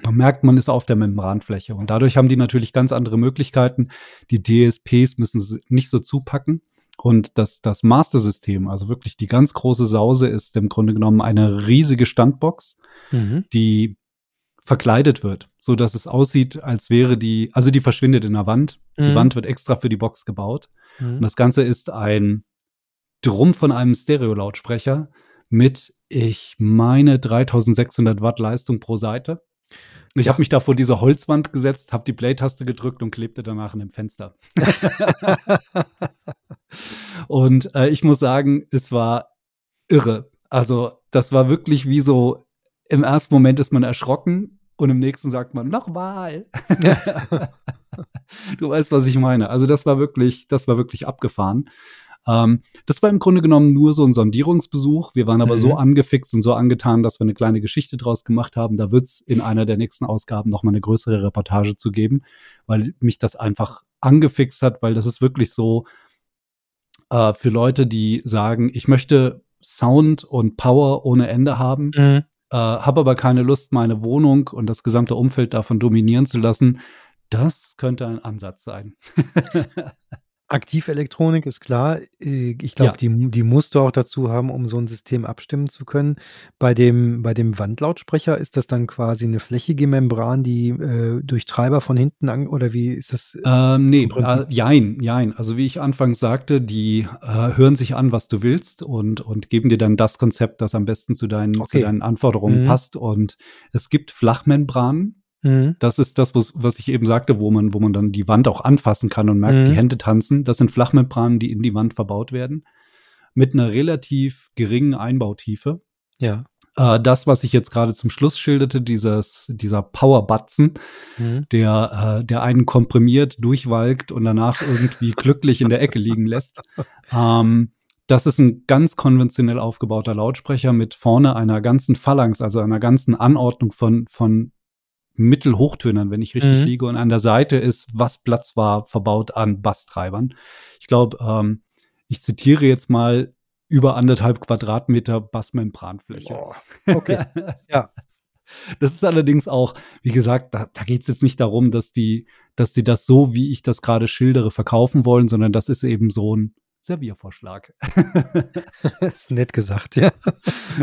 [SPEAKER 3] man merkt, man ist auf der Membranfläche und dadurch haben die natürlich ganz andere Möglichkeiten. Die DSPs müssen sie nicht so zupacken und das, das Master-System, also wirklich die ganz große Sause, ist im Grunde genommen eine riesige Standbox,
[SPEAKER 2] Mhm.
[SPEAKER 3] die verkleidet wird, so dass es aussieht, als wäre die, also die verschwindet in der Wand. Die
[SPEAKER 2] Mhm.
[SPEAKER 3] Wand wird extra für die Box gebaut. Und
[SPEAKER 2] Mhm.
[SPEAKER 3] das Ganze ist ein Drum von einem Stereo-Lautsprecher mit, ich meine, 3600 Watt Leistung pro Seite. Ich habe mich da vor diese Holzwand gesetzt, habe die Play-Taste gedrückt und klebte danach in dem Fenster. und äh, ich muss sagen, es war irre. Also das war wirklich wie so, im ersten Moment ist man erschrocken und im nächsten sagt man, nochmal. du weißt, was ich meine. Also das war wirklich, das war wirklich abgefahren. Ähm, das war im Grunde genommen nur so ein Sondierungsbesuch. Wir waren aber
[SPEAKER 2] Mhm.
[SPEAKER 3] so angefixt und so angetan, dass wir eine kleine Geschichte draus gemacht haben. Da wird es in einer der nächsten Ausgaben noch mal eine größere Reportage zu geben, weil mich das einfach angefixt hat, weil das ist wirklich so äh, für Leute, die sagen, ich möchte Sound und Power ohne Ende haben,
[SPEAKER 2] Mhm.
[SPEAKER 3] äh, habe aber keine Lust, meine Wohnung und das gesamte Umfeld davon dominieren zu lassen. Das könnte ein Ansatz sein.
[SPEAKER 2] Aktivelektronik ist klar. Äh, ich glaube,
[SPEAKER 3] Ja.
[SPEAKER 2] die, die musst du auch dazu haben, um so ein System abstimmen zu können. Bei dem, bei dem Wandlautsprecher ist das dann quasi eine flächige Membran, die äh, durch Treiber von hinten an, oder wie ist das?
[SPEAKER 3] Ähm, nee, äh, jein, jein. Also wie ich anfangs sagte, die äh, hören sich an, was du willst und, und geben dir dann das Konzept, das am besten zu deinen,
[SPEAKER 2] Okay.
[SPEAKER 3] zu deinen Anforderungen
[SPEAKER 2] Mhm.
[SPEAKER 3] passt. Und es gibt Flachmembranen.
[SPEAKER 2] Mhm.
[SPEAKER 3] Das ist das, was, was ich eben sagte, wo man, wo man dann die Wand auch anfassen kann und merkt,
[SPEAKER 2] Mhm.
[SPEAKER 3] die Hände tanzen. Das sind Flachmembranen, die in die Wand verbaut werden. Mit einer relativ geringen Einbautiefe.
[SPEAKER 2] Ja.
[SPEAKER 3] Äh, das, was ich jetzt gerade zum Schluss schilderte, dieses, dieser Powerbatzen,
[SPEAKER 2] Mhm.
[SPEAKER 3] der, äh, der einen komprimiert, durchwalkt und danach irgendwie glücklich in der Ecke liegen lässt. Ähm, das ist ein ganz konventionell aufgebauter Lautsprecher mit vorne einer ganzen Phalanx, also einer ganzen Anordnung von, von Mittelhochtönern, wenn ich richtig
[SPEAKER 2] Mhm.
[SPEAKER 3] liege. Und an der Seite ist, was Platz war, verbaut an Basstreibern. Ich glaube, ähm, ich zitiere jetzt mal über anderthalb Quadratmeter Bassmembranfläche.
[SPEAKER 2] Boah. Okay. Ja.
[SPEAKER 3] Das ist allerdings auch, wie gesagt, da, da geht es jetzt nicht darum, dass die, dass die das so, wie ich das gerade schildere, verkaufen wollen, sondern das ist eben so ein Serviervorschlag.
[SPEAKER 2] ist nett gesagt, ja.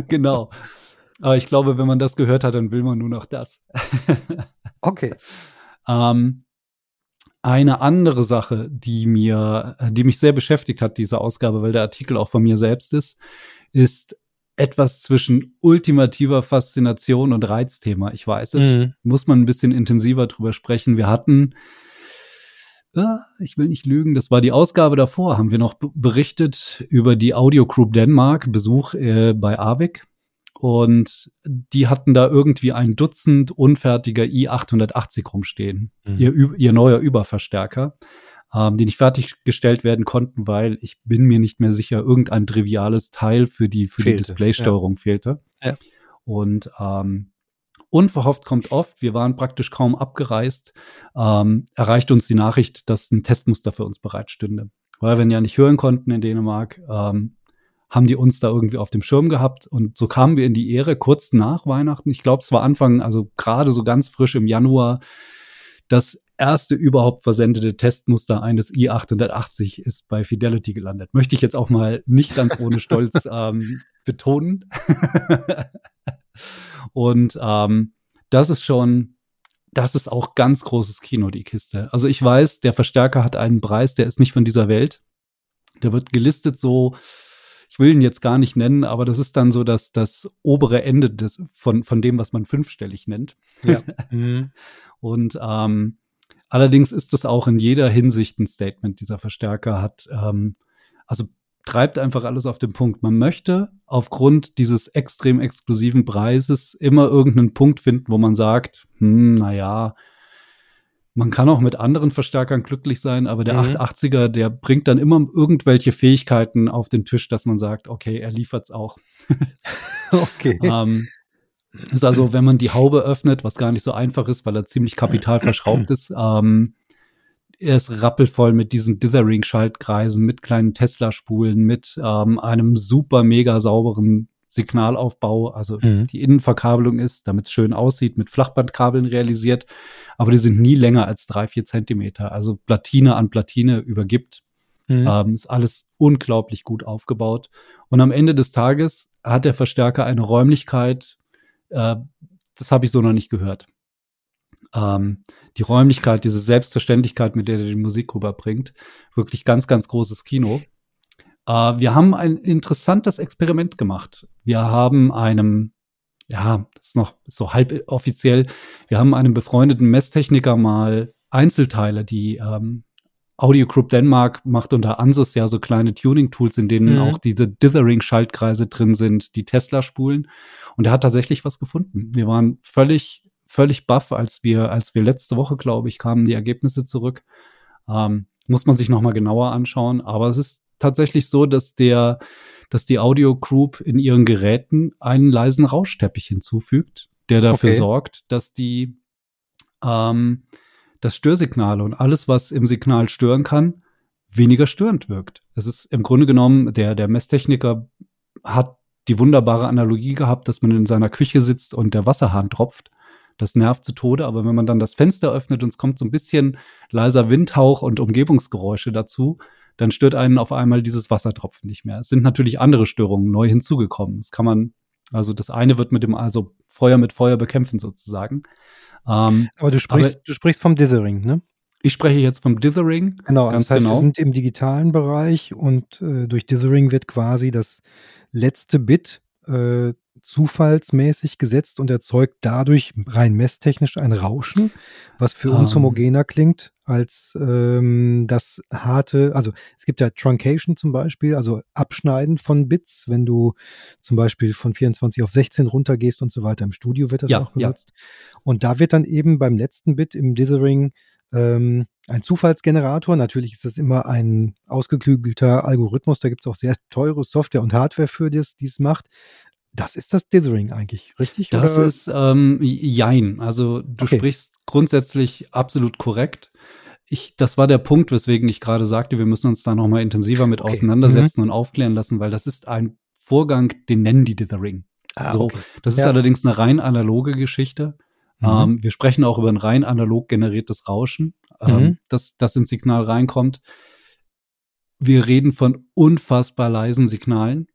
[SPEAKER 3] genau. Aber ich glaube, wenn man das gehört hat, dann will man nur noch das.
[SPEAKER 2] Okay.
[SPEAKER 3] Ähm, eine andere Sache, die mir, die mich sehr beschäftigt hat, diese Ausgabe, weil der Artikel auch von mir selbst ist, ist etwas zwischen ultimativer Faszination und Reizthema. Ich weiß es,
[SPEAKER 2] Mhm.
[SPEAKER 3] muss man ein bisschen intensiver drüber sprechen. Wir hatten, äh, ich will nicht lügen, das war die Ausgabe davor, haben wir noch berichtet über die Audio Group Denmark, Besuch äh, bei AVIC. Und die hatten da irgendwie ein Dutzend unfertiger i880 rumstehen.
[SPEAKER 2] Mhm.
[SPEAKER 3] Ihr, ihr neuer Überverstärker, ähm, die nicht fertiggestellt werden konnten, weil ich bin mir nicht mehr sicher, irgendein triviales Teil für die, für die
[SPEAKER 2] Fehlte,
[SPEAKER 3] Displaysteuerung fehlte.
[SPEAKER 2] Ja.
[SPEAKER 3] Und ähm, unverhofft kommt oft, wir waren praktisch kaum abgereist, ähm, erreicht uns die Nachricht, dass ein Testmuster für uns bereitstünde. Weil wir ihn ja nicht hören konnten in Dänemark, ähm, haben die uns da irgendwie auf dem Schirm gehabt und so kamen wir in die Ehre kurz nach Weihnachten. Ich glaube, es war Anfang, also gerade so ganz frisch im Januar, das erste überhaupt versendete Testmuster eines i880 ist bei Fidelity gelandet. Möchte ich jetzt auch mal nicht ganz ohne Stolz ähm, betonen. und ähm, das ist schon, das ist auch ganz großes Kino, die Kiste. Also ich weiß, der Verstärker hat einen Preis, der ist nicht von dieser Welt. Der wird gelistet so, ich will ihn jetzt gar nicht nennen, aber das ist dann so das, das obere Ende des, von, von dem, was man fünfstellig nennt.
[SPEAKER 2] Ja. Mhm.
[SPEAKER 3] Und ähm, allerdings ist das auch in jeder Hinsicht ein Statement. Dieser Verstärker hat, ähm, also treibt einfach alles auf den Punkt. Man möchte aufgrund dieses extrem exklusiven Preises immer irgendeinen Punkt finden, wo man sagt, hm, naja, man kann auch mit anderen Verstärkern glücklich sein, aber der
[SPEAKER 2] Mhm.
[SPEAKER 3] 880er, der bringt dann immer irgendwelche Fähigkeiten auf den Tisch, dass man sagt, okay, er liefert's auch.
[SPEAKER 2] Okay.
[SPEAKER 3] Ähm, ist also, wenn man die Haube öffnet, was gar nicht so einfach ist, weil er ziemlich kapitalverschraubt ist, ähm, er ist rappelvoll mit diesen Dithering-Schaltkreisen, mit kleinen Tesla-Spulen, mit ähm, einem super mega sauberen Signalaufbau. Also
[SPEAKER 2] Mhm.
[SPEAKER 3] die Innenverkabelung ist, damit es schön aussieht, mit Flachbandkabeln realisiert, aber die sind nie länger als drei, vier Zentimeter. Also Platine an Platine übergibt.
[SPEAKER 2] Mhm.
[SPEAKER 3] Ähm, ist alles unglaublich gut aufgebaut. Und am Ende des Tages hat der Verstärker eine Räumlichkeit, äh, das habe ich so noch nicht gehört. Ähm, die Räumlichkeit, diese Selbstverständlichkeit, mit der er die Musik rüberbringt, wirklich ganz, ganz großes Kino. Äh, wir haben ein interessantes Experiment gemacht. Wir haben einem, ja, das ist noch so halb offiziell, wir haben einem befreundeten Messtechniker mal Einzelteile, die ähm, Audio Group Denmark macht unter Ansys ja so kleine Tuning-Tools, in denen
[SPEAKER 2] Mhm.
[SPEAKER 3] auch diese Dithering-Schaltkreise drin sind, die Tesla-Spulen. Und er hat tatsächlich was gefunden. Wir waren völlig, völlig baff, als wir, als wir letzte Woche, glaube ich, kamen die Ergebnisse zurück. Ähm, muss man sich nochmal genauer anschauen. Aber es ist tatsächlich so, dass der, dass die Audio Group in ihren Geräten einen leisen Rauschteppich hinzufügt, der dafür
[SPEAKER 2] Okay.
[SPEAKER 3] sorgt, dass die, ähm, das Störsignale und alles, was im Signal stören kann, weniger störend wirkt. Es ist im Grunde genommen, der, der Messtechniker hat die wunderbare Analogie gehabt, dass man in seiner Küche sitzt und der Wasserhahn tropft. Das nervt zu Tode, aber wenn man dann das Fenster öffnet und es kommt so ein bisschen leiser Windhauch und Umgebungsgeräusche dazu, dann stört einen auf einmal dieses Wassertropfen nicht mehr. Es sind natürlich andere Störungen neu hinzugekommen. Das kann man, also das eine wird mit dem, also Feuer mit Feuer bekämpfen sozusagen.
[SPEAKER 2] Ähm, aber du sprichst, aber, du sprichst vom Dithering, ne?
[SPEAKER 3] Ich spreche jetzt vom Dithering.
[SPEAKER 2] Genau, das heißt, genau. wir sind im digitalen Bereich und äh, durch Dithering wird quasi das letzte Bit äh, zufallsmäßig gesetzt und erzeugt dadurch rein messtechnisch ein Rauschen, was für uns um. homogener klingt als ähm, das harte, also es gibt ja Truncation zum Beispiel, also Abschneiden von Bits, wenn du zum Beispiel von 24 auf 16 runtergehst und so weiter. Im Studio wird das ja, auch benutzt. Ja. Und da wird dann eben beim letzten Bit im Dithering ähm, ein Zufallsgenerator. Natürlich ist das immer ein ausgeklügelter Algorithmus. Da gibt es auch sehr teure Software und Hardware für das, die es macht. Das ist das Dithering eigentlich, richtig?
[SPEAKER 3] Das oder? ist ähm, Jein. Also du okay. sprichst grundsätzlich absolut korrekt. Ich, das war der Punkt, weswegen ich gerade sagte, wir müssen uns da noch mal intensiver mit okay. auseinandersetzen mhm. und aufklären lassen, weil das ist ein Vorgang, den nennen die Dithering. Ah, so, okay. das ja. ist allerdings eine rein analoge Geschichte. Mhm. Ähm, wir sprechen auch über ein rein analog generiertes Rauschen, ähm, mhm. das, das ins Signal reinkommt. Wir reden von unfassbar leisen Signalen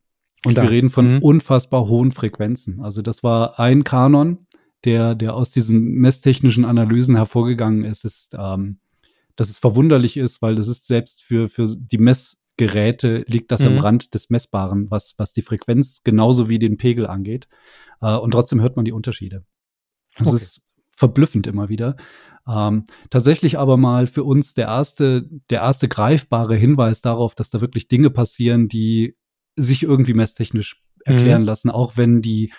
[SPEAKER 3] und Klar. wir reden von mhm. unfassbar hohen Frequenzen. Also das war ein Kanon, der, der aus diesen messtechnischen Analysen hervorgegangen ist, ist, ähm, dass es verwunderlich ist, weil das ist selbst für, für die Messgeräte liegt das mhm. am Rand des Messbaren, was, was die Frequenz genauso wie den Pegel angeht. Äh, und trotzdem hört man die Unterschiede. Das okay. ist verblüffend immer wieder. Ähm, tatsächlich aber mal für uns der erste, der erste greifbare Hinweis darauf, dass da wirklich Dinge passieren, die sich irgendwie messtechnisch erklären mhm. lassen, auch wenn die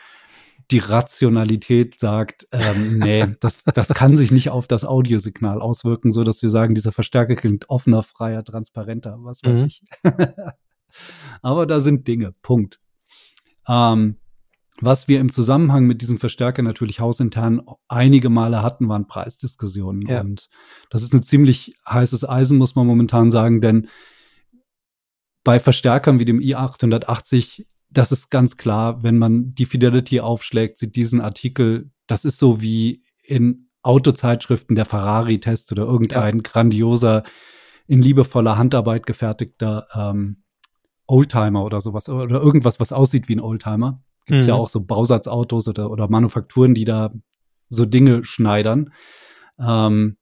[SPEAKER 3] die Rationalität sagt, ähm, nee, das, das kann sich nicht auf das Audiosignal auswirken, so dass wir sagen, dieser Verstärker klingt offener, freier, transparenter, was weiß mhm. ich. Aber da sind Dinge. Punkt. Ähm, was wir im Zusammenhang mit diesem Verstärker natürlich hausintern einige Male hatten, waren Preisdiskussionen. Ja. Und das ist ein ziemlich heißes Eisen, muss man momentan sagen, denn bei Verstärkern wie dem i880, das ist ganz klar, wenn man die Fidelity aufschlägt, sieht diesen Artikel, das ist so wie in Autozeitschriften der Ferrari-Test oder irgendein ja. grandioser, in liebevoller Handarbeit gefertigter ähm, Oldtimer oder sowas oder irgendwas, was aussieht wie ein Oldtimer. Gibt es mhm. ja auch so Bausatzautos oder, oder Manufakturen, die da so Dinge schneidern. Ähm,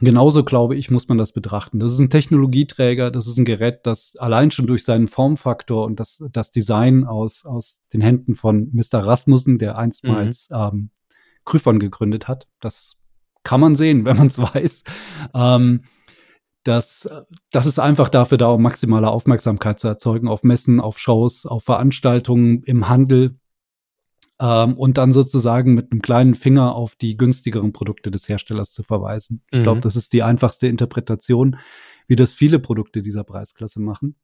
[SPEAKER 3] Genauso glaube ich, muss man das betrachten. Das ist ein Technologieträger, das ist ein Gerät, das allein schon durch seinen Formfaktor und das, das Design aus, aus den Händen von Mr. Rasmussen, der einstmals mhm. ähm, Kryphon gegründet hat. Das kann man sehen, wenn man es weiß. Ähm, das, das ist einfach dafür da, um maximale Aufmerksamkeit zu erzeugen auf Messen, auf Shows, auf Veranstaltungen, im Handel ähm, und dann sozusagen mit einem kleinen Finger auf die günstigeren Produkte des Herstellers zu verweisen. Ich mhm. glaube, das ist die einfachste Interpretation, wie das viele Produkte dieser Preisklasse machen.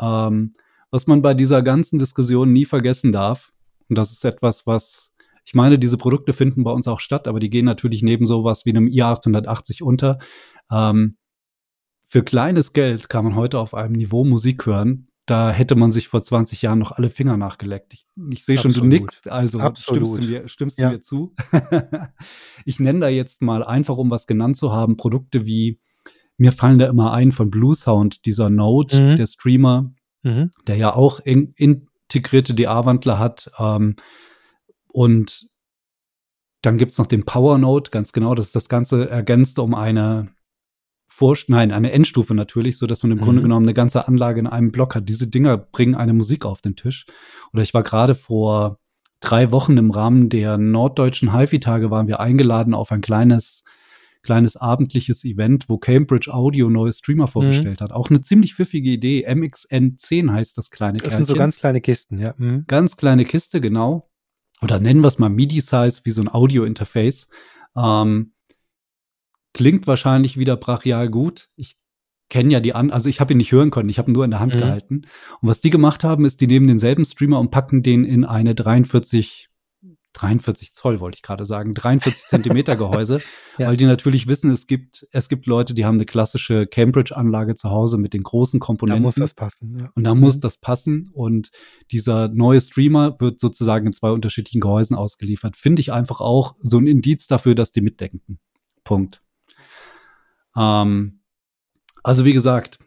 [SPEAKER 3] Ähm, was man bei dieser ganzen Diskussion nie vergessen darf, und das ist etwas, was ich meine, diese Produkte finden bei uns auch statt, aber die gehen natürlich neben sowas wie einem i880 unter. Ähm, für kleines Geld kann man heute auf einem Niveau Musik hören, da hätte man sich vor 20 Jahren noch alle Finger nachgeleckt. Ich, ich sehe schon, du nickst, also Absolut. stimmst du mir, stimmst ja. du mir zu? ich nenne da jetzt mal einfach, um was genannt zu haben, Produkte wie, mir fallen da immer ein von Blue Sound, dieser Node, mhm. der Streamer, mhm. der ja auch in, integrierte DA-Wandler hat. Ähm, und dann gibt's noch den Power Node, ganz genau, das ist das Ganze ergänzt um eine vor, nein, eine Endstufe natürlich, so dass man im mhm. Grunde genommen eine ganze Anlage in einem Block hat. Diese Dinger bringen eine Musik auf den Tisch. Oder ich war gerade vor drei Wochen im Rahmen der norddeutschen HiFi-Tage waren wir eingeladen auf ein kleines kleines abendliches Event, wo Cambridge Audio neue Streamer vorgestellt mhm. hat. Auch eine ziemlich pfiffige Idee. MXN10 heißt das kleine
[SPEAKER 2] Das Kärtchen. sind so ganz kleine Kisten, ja. Mhm.
[SPEAKER 3] Ganz kleine Kiste, genau. Oder nennen wir es mal MIDI-Size, wie so ein Audio-Interface. Ähm, Klingt wahrscheinlich wieder brachial gut. Ich kenne ja die an, also ich habe ihn nicht hören können, ich habe ihn nur in der Hand mhm. gehalten. Und was die gemacht haben, ist, die nehmen denselben Streamer und packen den in eine 43 43 Zoll, wollte ich gerade sagen, 43 Zentimeter Gehäuse, ja. weil die natürlich wissen, es gibt, es gibt Leute, die haben eine klassische Cambridge-Anlage zu Hause mit den großen Komponenten. Da
[SPEAKER 2] muss das passen. Ja.
[SPEAKER 3] Und da mhm. muss das passen. Und dieser neue Streamer wird sozusagen in zwei unterschiedlichen Gehäusen ausgeliefert. Finde ich einfach auch so ein Indiz dafür, dass die mitdenken. Punkt. Ähm, also wie gesagt,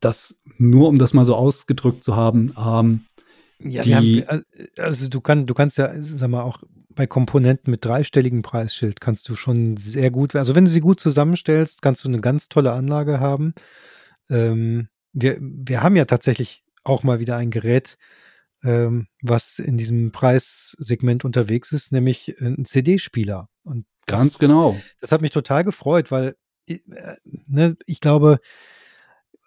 [SPEAKER 3] das nur um das mal so ausgedrückt zu haben, ähm,
[SPEAKER 2] ja, die, haben, äh, also du, kann, du kannst ja, sag mal, auch bei Komponenten mit dreistelligem Preisschild kannst du schon sehr gut, also wenn du sie gut zusammenstellst, kannst du eine ganz tolle Anlage haben. Ähm, wir, wir haben ja tatsächlich auch mal wieder ein Gerät, ähm, was in diesem Preissegment unterwegs ist, nämlich ein CD-Spieler.
[SPEAKER 3] Und das, ganz genau.
[SPEAKER 2] Das hat mich total gefreut, weil äh, ne, ich glaube,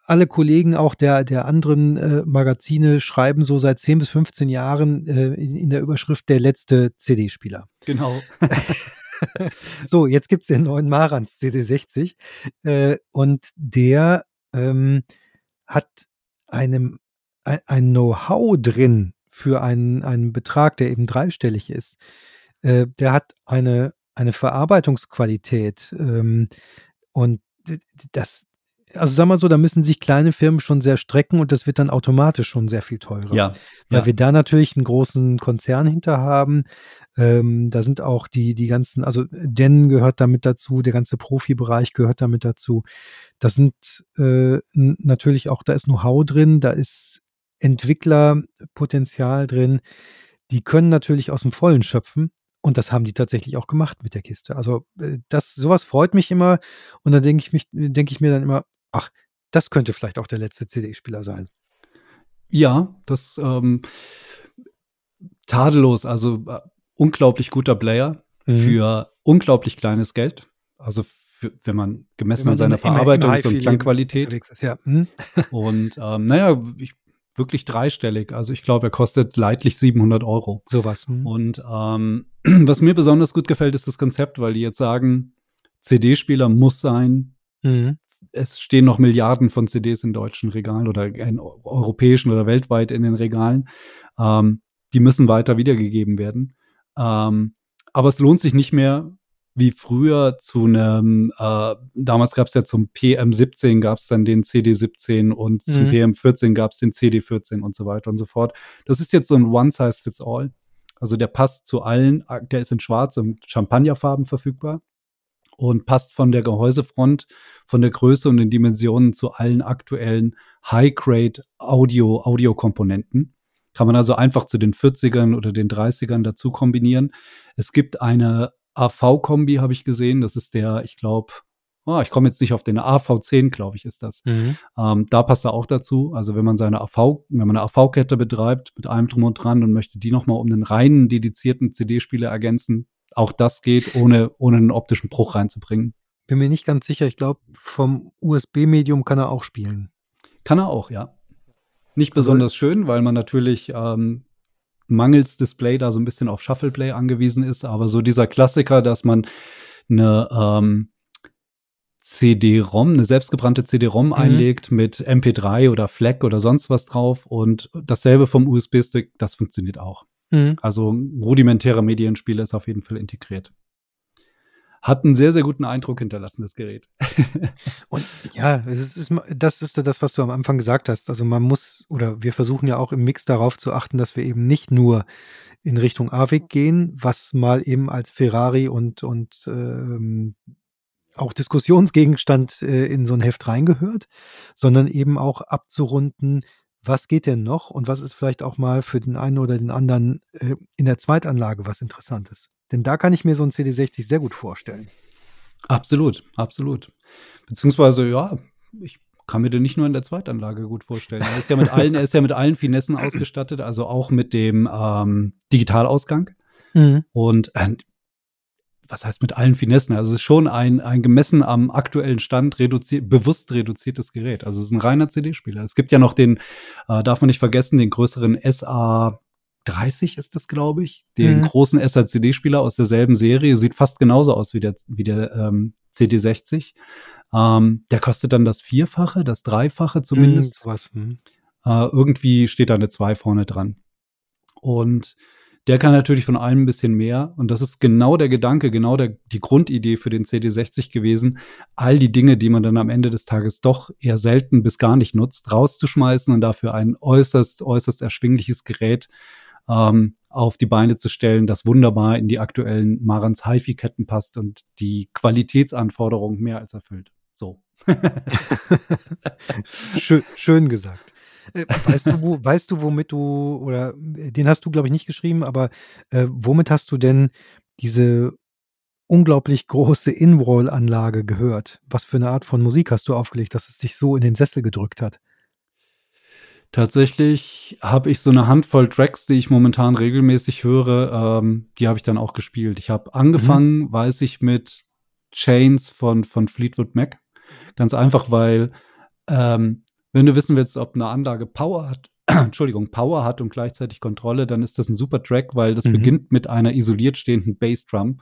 [SPEAKER 2] alle Kollegen auch der, der anderen äh, Magazine schreiben so seit 10 bis 15 Jahren äh, in, in, der Überschrift der letzte CD-Spieler.
[SPEAKER 3] Genau.
[SPEAKER 2] so, jetzt gibt es den neuen Marantz CD60 äh, und der ähm, hat einem, ein, ein Know-how drin für einen, einen Betrag, der eben dreistellig ist. Äh, der hat eine, eine Verarbeitungsqualität ähm, und das, also sag mal so, da müssen sich kleine Firmen schon sehr strecken und das wird dann automatisch schon sehr viel teurer.
[SPEAKER 3] Ja.
[SPEAKER 2] Weil
[SPEAKER 3] ja.
[SPEAKER 2] wir da natürlich einen großen Konzern hinter haben. Ähm, da sind auch die, die ganzen, also Den gehört damit dazu, der ganze Profibereich gehört damit dazu. Da sind äh, natürlich auch, da ist Know-how drin, da ist Entwicklerpotenzial drin. Die können natürlich aus dem Vollen schöpfen. Und das haben die tatsächlich auch gemacht mit der Kiste. Also äh, das, sowas freut mich immer. Und dann denke ich mich, denke ich mir dann immer, ach, das könnte vielleicht auch der letzte CD-Spieler sein.
[SPEAKER 3] Ja, das ähm, tadellos, also äh, unglaublich guter Player mhm. für unglaublich kleines Geld. Also für, wenn man gemessen wenn man an seiner Verarbeitungs- und Klangqualität.
[SPEAKER 2] Ist, ja. mhm.
[SPEAKER 3] Und ähm, naja, ich, wirklich dreistellig. Also ich glaube, er kostet leidlich 700 Euro.
[SPEAKER 2] Sowas. Mhm.
[SPEAKER 3] Und ähm, was mir besonders gut gefällt, ist das Konzept, weil die jetzt sagen, CD-Spieler muss sein. Mhm es stehen noch Milliarden von CDs in deutschen Regalen oder in europäischen oder weltweit in den Regalen. Ähm, die müssen weiter wiedergegeben werden. Ähm, aber es lohnt sich nicht mehr wie früher zu einem, äh, damals gab es ja zum PM17 gab es dann den CD17 und mhm. zum PM14 gab es den CD14 und so weiter und so fort. Das ist jetzt so ein One-Size-Fits-All. Also der passt zu allen, der ist in schwarz und Champagnerfarben verfügbar und passt von der Gehäusefront, von der Größe und den Dimensionen zu allen aktuellen High-Grade Audio, Audiokomponenten. Kann man also einfach zu den 40ern oder den 30ern dazu kombinieren. Es gibt eine AV-Kombi, habe ich gesehen. Das ist der, ich glaube, oh, ich komme jetzt nicht auf den AV10, glaube ich, ist das. Mhm. Ähm, da passt er auch dazu. Also wenn man seine AV, wenn man eine AV-Kette betreibt mit allem drum und dran und möchte die nochmal um einen reinen dedizierten CD-Spieler ergänzen, auch das geht, ohne, ohne einen optischen Bruch reinzubringen.
[SPEAKER 2] Bin mir nicht ganz sicher. Ich glaube, vom USB-Medium kann er auch spielen.
[SPEAKER 3] Kann er auch, ja. Nicht also besonders schön, weil man natürlich ähm, mangels Display da so ein bisschen auf Shuffle Play angewiesen ist, aber so dieser Klassiker, dass man eine ähm, CD-ROM, eine selbstgebrannte CD-ROM mhm. einlegt mit MP3 oder FLAC oder sonst was drauf und dasselbe vom USB-Stick, das funktioniert auch. Mhm. Also rudimentärer Medienspieler ist auf jeden Fall integriert. Hat einen sehr, sehr guten Eindruck hinterlassen, das Gerät.
[SPEAKER 2] Und ja, ist, das ist das, was du am Anfang gesagt hast. Also man muss, oder wir versuchen ja auch im Mix darauf zu achten, dass wir eben nicht nur in Richtung AVIC gehen, was mal eben als Ferrari und, und ähm, auch Diskussionsgegenstand äh, in so ein Heft reingehört, sondern eben auch abzurunden, was geht denn noch und was ist vielleicht auch mal für den einen oder den anderen äh, in der Zweitanlage was Interessantes? Denn da kann ich mir so ein CD60 sehr gut vorstellen.
[SPEAKER 3] Absolut, absolut. Beziehungsweise, ja, ich kann mir den nicht nur in der Zweitanlage gut vorstellen. Er ist ja mit allen, er ist ja mit allen Finessen ausgestattet, also auch mit dem ähm, Digitalausgang. Mhm. Und äh, was heißt mit allen Finessen? Also es ist schon ein, ein gemessen am aktuellen Stand reduziert, bewusst reduziertes Gerät. Also es ist ein reiner CD-Spieler. Es gibt ja noch den, äh, darf man nicht vergessen, den größeren SA 30 ist das, glaube ich, den mhm. großen SA-CD-Spieler aus derselben Serie. Sieht fast genauso aus wie der, wie der ähm, CD60. Ähm, der kostet dann das Vierfache, das Dreifache zumindest. Mhm, was, mhm. Äh, irgendwie steht da eine 2 vorne dran. Und Der kann natürlich von allem ein bisschen mehr. Und das ist genau der Gedanke, genau der, die Grundidee für den CD60 gewesen, all die Dinge, die man dann am Ende des Tages doch eher selten bis gar nicht nutzt, rauszuschmeißen und dafür ein äußerst, äußerst erschwingliches Gerät ähm, auf die Beine zu stellen, das wunderbar in die aktuellen Marans HiFi-Ketten passt und die Qualitätsanforderungen mehr als erfüllt. So.
[SPEAKER 2] schön, schön gesagt. Äh, weißt du, wo, weißt du, womit du, oder äh, den hast du, glaube ich, nicht geschrieben, aber äh, womit hast du denn diese unglaublich große In-Wall-Anlage gehört? Was für eine Art von Musik hast du aufgelegt, dass es dich so in den Sessel gedrückt hat?
[SPEAKER 3] Tatsächlich habe ich so eine Handvoll Tracks, die ich momentan regelmäßig höre, ähm, die habe ich dann auch gespielt. Ich habe angefangen, mhm. weiß ich, mit Chains von, von Fleetwood Mac. Ganz einfach, weil ähm, wenn du wissen willst, ob eine Anlage Power hat, Entschuldigung, Power hat und gleichzeitig Kontrolle, dann ist das ein super Track, weil das mhm. beginnt mit einer isoliert stehenden Bassdrum,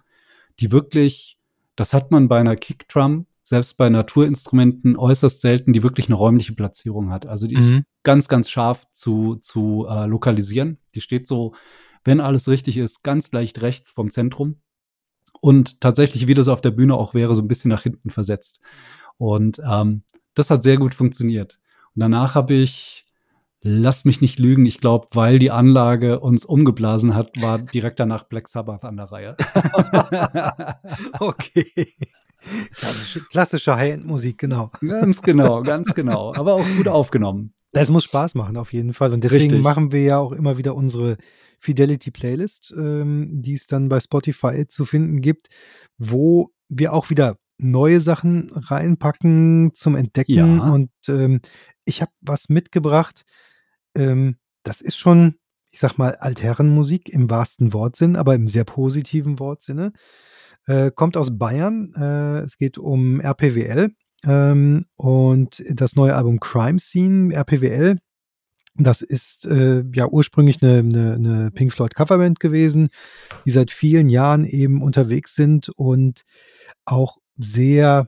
[SPEAKER 3] die wirklich, das hat man bei einer Kickdrum, selbst bei Naturinstrumenten äußerst selten, die wirklich eine räumliche Platzierung hat. Also die mhm. ist ganz, ganz scharf zu, zu äh, lokalisieren. Die steht so, wenn alles richtig ist, ganz leicht rechts vom Zentrum und tatsächlich, wie das auf der Bühne auch wäre, so ein bisschen nach hinten versetzt. Und ähm, das hat sehr gut funktioniert. Und danach habe ich, lass mich nicht lügen, ich glaube, weil die Anlage uns umgeblasen hat, war direkt danach Black Sabbath an der Reihe.
[SPEAKER 2] okay. Klassische, klassische High-End-Musik, genau.
[SPEAKER 3] Ganz genau, ganz genau. Aber auch gut aufgenommen.
[SPEAKER 2] Das muss Spaß machen, auf jeden Fall. Und deswegen Richtig. machen wir ja auch immer wieder unsere Fidelity Playlist, ähm, die es dann bei Spotify zu finden gibt, wo wir auch wieder neue Sachen reinpacken zum Entdecken. Ja. Und ähm, ich habe was mitgebracht. Ähm, das ist schon, ich sag mal, Altherrenmusik im wahrsten Wortsinn, aber im sehr positiven Wortsinne. Äh, kommt aus Bayern. Äh, es geht um RPWL ähm, und das neue Album Crime Scene, RPWL. Das ist äh, ja ursprünglich eine, eine, eine Pink Floyd Coverband gewesen, die seit vielen Jahren eben unterwegs sind und auch sehr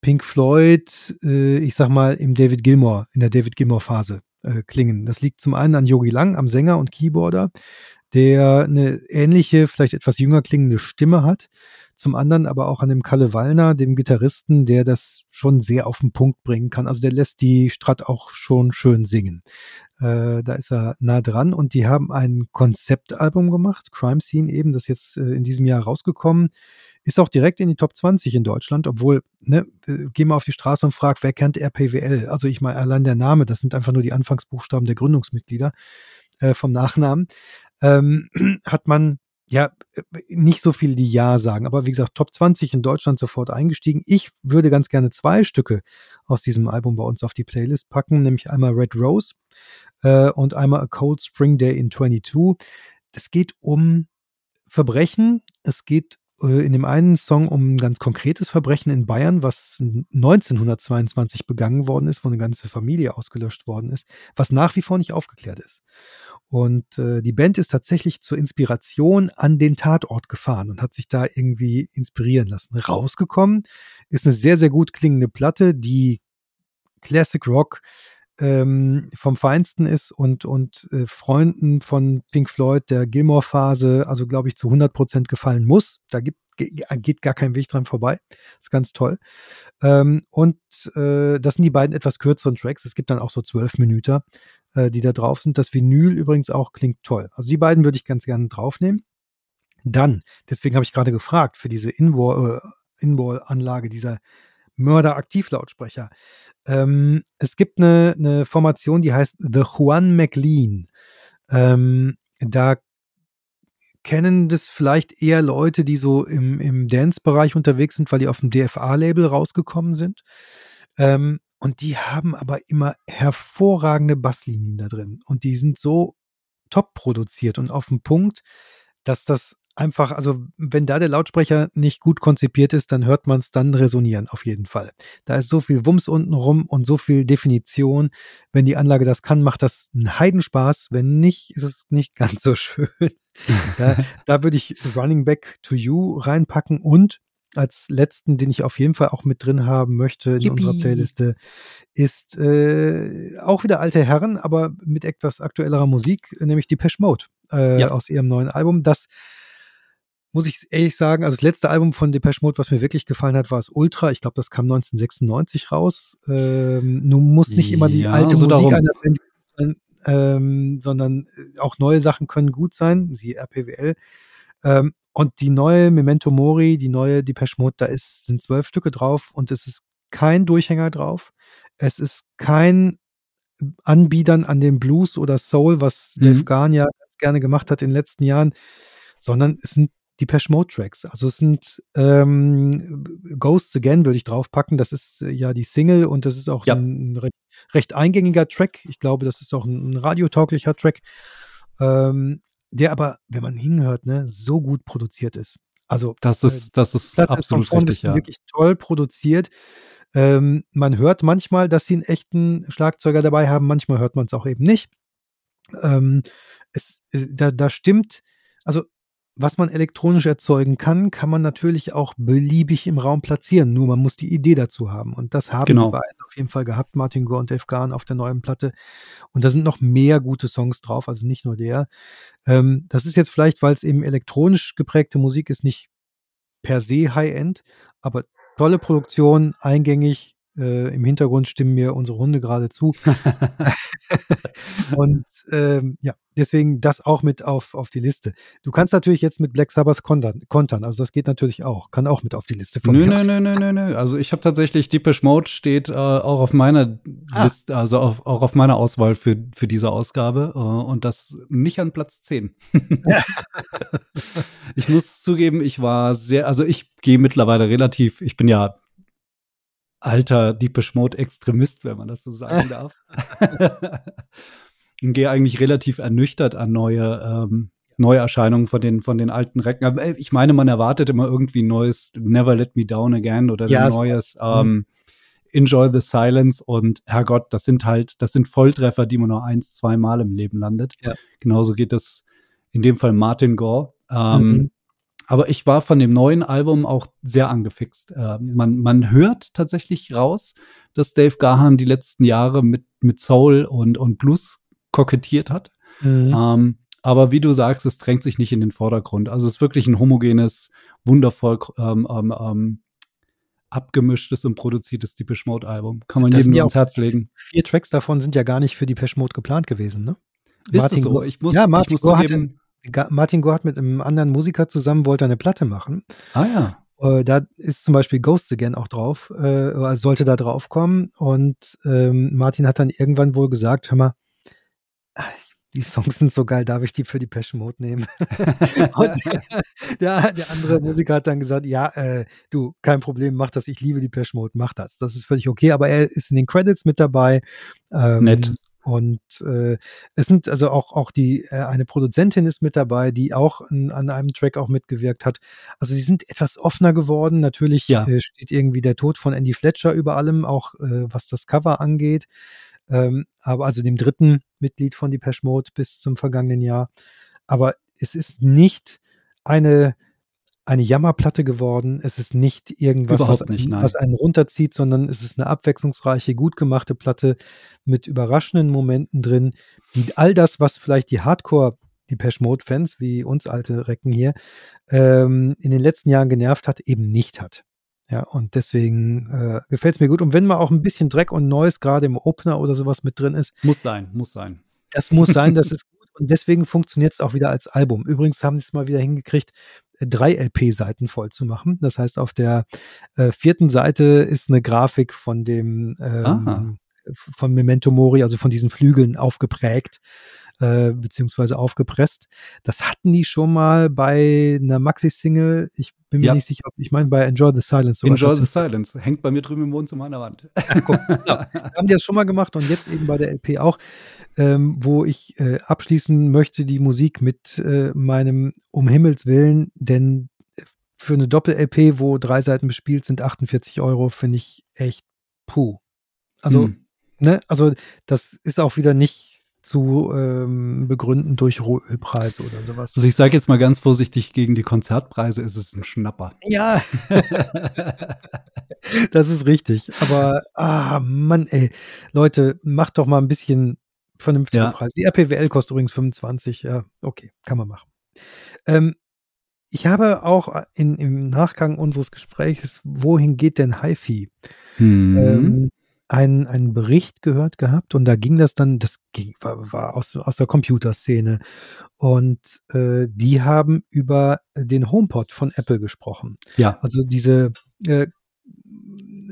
[SPEAKER 2] Pink Floyd, äh, ich sag mal, im David Gilmore, in der David Gilmore-Phase äh, klingen. Das liegt zum einen an Yogi Lang, am Sänger und Keyboarder, der eine ähnliche, vielleicht etwas jünger klingende Stimme hat. Zum anderen aber auch an dem Kalle Wallner, dem Gitarristen, der das schon sehr auf den Punkt bringen kann. Also der lässt die Strat auch schon schön singen. Äh, da ist er nah dran und die haben ein Konzeptalbum gemacht, Crime Scene eben, das jetzt äh, in diesem Jahr rausgekommen ist auch direkt in die Top 20 in Deutschland, obwohl, ne, äh, geh mal auf die Straße und frag, wer kennt RPWL? Also ich meine, allein der Name, das sind einfach nur die Anfangsbuchstaben der Gründungsmitglieder äh, vom Nachnamen, ähm, hat man ja äh, nicht so viel, die Ja sagen. Aber wie gesagt, Top 20 in Deutschland sofort eingestiegen. Ich würde ganz gerne zwei Stücke aus diesem Album bei uns auf die Playlist packen, nämlich einmal Red Rose äh, und einmal A Cold Spring Day in 22. Das geht um Verbrechen, es geht in dem einen Song um ein ganz konkretes Verbrechen in Bayern, was 1922 begangen worden ist, wo eine ganze Familie ausgelöscht worden ist, was nach wie vor nicht aufgeklärt ist. Und äh, die Band ist tatsächlich zur Inspiration an den Tatort gefahren und hat sich da irgendwie inspirieren lassen. Rausgekommen ist eine sehr, sehr gut klingende Platte, die Classic Rock ähm, vom Feinsten ist und, und äh, Freunden von Pink Floyd der Gilmore-Phase, also glaube ich, zu 100 Prozent gefallen muss. Da gibt, geht gar kein Weg dran vorbei. Ist ganz toll. Ähm, und äh, das sind die beiden etwas kürzeren Tracks. Es gibt dann auch so zwölf Minuten, äh, die da drauf sind. Das Vinyl übrigens auch klingt toll. Also die beiden würde ich ganz gerne draufnehmen. Dann, deswegen habe ich gerade gefragt, für diese In-Wall-Anlage, äh, dieser Mörder-Aktivlautsprecher. Ähm, es gibt eine, eine Formation, die heißt The Juan McLean. Ähm, da kennen das vielleicht eher Leute, die so im, im Dance-Bereich unterwegs sind, weil die auf dem DFA-Label rausgekommen sind. Ähm, und die haben aber immer hervorragende Basslinien da drin. Und die sind so top produziert und auf dem Punkt, dass das einfach, also wenn da der Lautsprecher nicht gut konzipiert ist, dann hört man es dann resonieren, auf jeden Fall. Da ist so viel Wumms unten rum und so viel Definition. Wenn die Anlage das kann, macht das einen Heidenspaß. Wenn nicht, ist es nicht ganz so schön. da, da würde ich Running Back to You reinpacken und als letzten, den ich auf jeden Fall auch mit drin haben möchte in Yippie. unserer Playliste, ist äh, auch wieder alte Herren, aber mit etwas aktuellerer Musik, nämlich die Pesh Mode. äh, ja. aus ihrem neuen Album. Das muss ich ehrlich sagen, also das letzte Album von Depeche Mode, was mir wirklich gefallen hat, war es Ultra. Ich glaube, das kam 1996 raus. Ähm, nun muss nicht immer die ja, alte so Musik einer Band sein, ähm, sondern äh, auch neue Sachen können gut sein, sie RPWL. Ähm, und die neue Memento Mori, die neue Depeche Mode, da ist, sind zwölf Stücke drauf und es ist kein Durchhänger drauf. Es ist kein Anbiedern an den Blues oder Soul, was mhm. Dave Garn ja ganz gerne gemacht hat in den letzten Jahren, sondern es sind Depeche Mode Tracks. Also es sind ähm, Ghosts Again würde ich draufpacken. Das ist äh, ja die Single und das ist auch ja. ein, recht, recht, eingängiger Track. Ich glaube, das ist auch ein, ein radiotauglicher Track, ähm, der aber, wenn man hinhört, ne, so gut produziert ist. Also
[SPEAKER 3] das ist, äh, das ist absolut ist richtig, ja.
[SPEAKER 2] Wirklich toll produziert. Ähm, man hört manchmal, dass sie einen echten Schlagzeuger dabei haben. Manchmal hört man es auch eben nicht. Ähm, es, äh, da, da stimmt, also was man elektronisch erzeugen kann, kann man natürlich auch beliebig im Raum platzieren. Nur man muss die Idee dazu haben. Und das haben genau. die beiden auf jeden Fall gehabt, Martin Gore und Dave Garn auf der neuen Platte. Und da sind noch mehr gute Songs drauf, also nicht nur der. Ähm, das ist jetzt vielleicht, weil es eben elektronisch geprägte Musik ist, nicht per se High-End, aber tolle Produktion, eingängig, äh, Im Hintergrund stimmen mir unsere Hunde gerade zu. und ähm, ja, deswegen das auch mit auf, auf die Liste. Du kannst natürlich jetzt mit Black Sabbath kontern, kontern also das geht natürlich auch, kann auch mit auf die Liste
[SPEAKER 3] von Nö, nö, nö, nö, nö, nö. Also ich habe tatsächlich Deepish Mode steht äh, auch auf meiner ah. Liste, also auf, auch auf meiner Auswahl für, für diese Ausgabe äh, und das nicht an Platz 10. ich muss zugeben, ich war sehr, also ich gehe mittlerweile relativ, ich bin ja alter Deepish Mode Extremist, wenn man das so sagen darf. und gehe eigentlich relativ ernüchtert an neue ähm, Neuerscheinungen von den, von den alten Recken. Aber äh, ich meine, man erwartet immer irgendwie ein neues Never Let Me Down Again oder ja, ein neues ähm, Enjoy the Silence und Herrgott, das sind halt, das sind Volltreffer, die man nur eins, zwei Mal im Leben landet. Ja. Genauso geht es in dem Fall Martin Gore. Ähm, mhm. Aber ich war von dem neuen Album auch sehr angefixt. Äh, man, man hört tatsächlich raus, dass Dave Gahan die letzten Jahre mit, mit Soul und, und Blues kokettiert hat. Mhm. Ähm, aber wie du sagst, es drängt sich nicht in den Vordergrund. Also es ist wirklich ein homogenes, wundervoll ähm, ähm, ähm abgemischtes und produziertes Depeche Mode Album. Kann man das jedem ja ans Herz legen.
[SPEAKER 2] Vier Tracks davon sind ja gar nicht für Depeche Mode geplant gewesen, ne?
[SPEAKER 3] Ist Martin so? Ich muss,
[SPEAKER 2] ja, Martin ich muss zugeben, Martin Gore hat mit einem anderen Musiker zusammen, wollte eine Platte machen.
[SPEAKER 3] Ah ja.
[SPEAKER 2] Äh, da ist zum Beispiel Ghost Again auch drauf, äh, sollte da drauf kommen. Und ähm, Martin hat dann irgendwann wohl gesagt, hör mal, die Songs sind so geil, darf ich die für die Passion Mode nehmen? und der, der, andere Musiker hat dann gesagt, ja, äh, du, kein Problem, mach das, ich liebe die Passion Mode, mach das. Das ist völlig okay, aber er ist in den Credits mit dabei.
[SPEAKER 3] Ähm, Nett.
[SPEAKER 2] Und äh, es sind also auch, auch die, äh, eine Produzentin ist mit dabei, die auch in, an einem Track auch mitgewirkt hat. Also sie sind etwas offener geworden. Natürlich ja. äh, steht irgendwie der Tod von Andy Fletcher über allem, auch äh, was das Cover angeht. Ähm, aber also dem dritten Mitglied von Depeche Mode bis zum vergangenen Jahr. Aber es ist nicht eine eine Jammerplatte geworden. Es ist nicht irgendwas, was, nicht, was, einen runterzieht, sondern es ist eine abwechslungsreiche, gut gemachte Platte mit überraschenden Momenten drin, die all das, was vielleicht die Hardcore die Mode-Fans, wie uns alte Recken hier, ähm, in den letzten Jahren genervt hat, eben nicht hat. Ja, und deswegen äh, gefällt es mir gut. Und wenn mal auch ein bisschen Dreck und Neues gerade im Opener oder sowas mit drin ist.
[SPEAKER 3] Muss sein, muss sein.
[SPEAKER 2] Das muss sein, das ist. Und deswegen funktioniert es auch wieder als Album. Übrigens haben sie es mal wieder hingekriegt, drei LP-Seiten voll zu machen. Das heißt, auf der äh, vierten Seite ist eine Grafik von dem ähm, von Memento Mori, also von diesen Flügeln aufgeprägt äh, beziehungsweise aufgepresst. Das hatten die schon mal bei einer Maxi-Single. Ich bin mir ja. nicht sicher, ich meine bei Enjoy the Silence.
[SPEAKER 3] Enjoy the Silence hängt bei mir drüben im Wohnzimmer an der Wand. Ja,
[SPEAKER 2] guck, ja. Haben die das schon mal gemacht und jetzt eben bei der LP auch, ähm, wo ich äh, abschließen möchte die Musik mit äh, meinem Um Himmels Willen, denn für eine Doppel-LP, wo drei Seiten bespielt sind, 48 Euro, finde ich echt puh. Also, hm. Ne, also das ist auch wieder nicht zu ähm, begründen durch Rohölpreise oder sowas.
[SPEAKER 3] Also ich sage jetzt mal ganz vorsichtig, gegen die Konzertpreise ist es ein Schnapper.
[SPEAKER 2] Ja, das ist richtig. Aber, ah, Mann, ey, Leute, macht doch mal ein bisschen vernünftiger ja. Preis. Die RPWL kostet übrigens 25, ja, okay, kann man machen. Ähm, ich habe auch in, im Nachgang unseres Gesprächs, wohin geht denn HiFi? Hm. Ähm, einen, einen Bericht gehört gehabt und da ging das dann, das ging, war, war aus, aus der Computerszene und äh, die haben über den HomePod von Apple gesprochen.
[SPEAKER 3] Ja.
[SPEAKER 2] Also diese äh,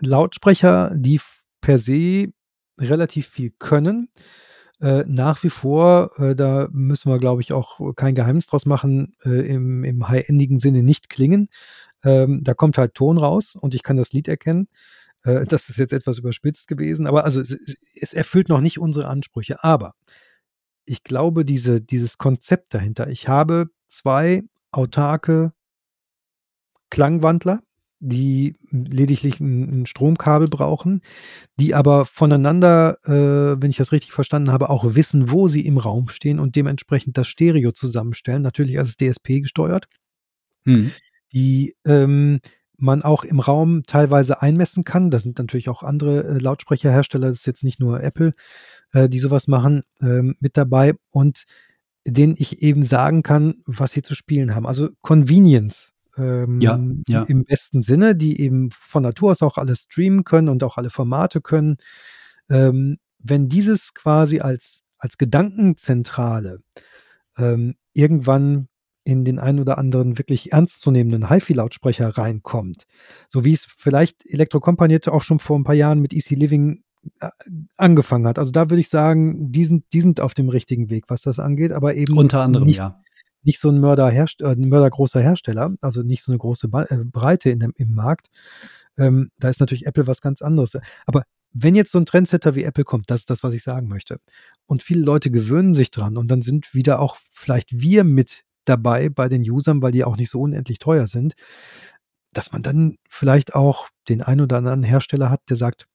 [SPEAKER 2] Lautsprecher, die per se relativ viel können, äh, nach wie vor, äh, da müssen wir, glaube ich, auch kein Geheimnis draus machen, äh, im, im high-endigen Sinne nicht klingen. Ähm, da kommt halt Ton raus und ich kann das Lied erkennen. Äh, das ist jetzt etwas überspitzt gewesen, aber also es, es, erfüllt noch nicht unsere Ansprüche. Aber ich glaube, diese, dieses Konzept dahinter, ich habe zwei autarke Klangwandler, die lediglich ein, Stromkabel brauchen, die aber voneinander, äh, wenn ich das richtig verstanden habe, auch wissen, wo sie im Raum stehen und dementsprechend das Stereo zusammenstellen, natürlich als DSP gesteuert, hm. die ähm, man auch im Raum teilweise einmessen kann. Da sind natürlich auch andere äh, Lautsprecherhersteller, das ist jetzt nicht nur Apple, äh, die sowas machen, äh, mit dabei und denen ich eben sagen kann, was sie zu spielen haben. Also Convenience ähm,
[SPEAKER 3] ja, ja.
[SPEAKER 2] im besten Sinne, die eben von Natur aus auch alles streamen können und auch alle Formate können. Ähm, wenn dieses quasi als, als Gedankenzentrale ähm, irgendwann in den einen oder anderen wirklich ernstzunehmenden HiFi-Lautsprecher reinkommt, so wie es vielleicht Elektrokompanierte auch schon vor ein paar Jahren mit Easy Living äh, angefangen hat. Also da würde ich sagen, die sind, die sind auf dem richtigen Weg, was das angeht, aber eben
[SPEAKER 3] unter anderem
[SPEAKER 2] nicht,
[SPEAKER 3] ja
[SPEAKER 2] nicht so ein Mörder äh, ein mördergroßer Hersteller, also nicht so eine große ba äh, Breite in dem, im Markt. Ähm, da ist natürlich Apple was ganz anderes. Aber wenn jetzt so ein Trendsetter wie Apple kommt, das ist das, was ich sagen möchte. Und viele Leute gewöhnen sich dran und dann sind wieder auch vielleicht wir mit dabei bei den Usern, weil die auch nicht so unendlich teuer sind, dass man dann vielleicht auch den einen oder anderen Hersteller hat, der sagt,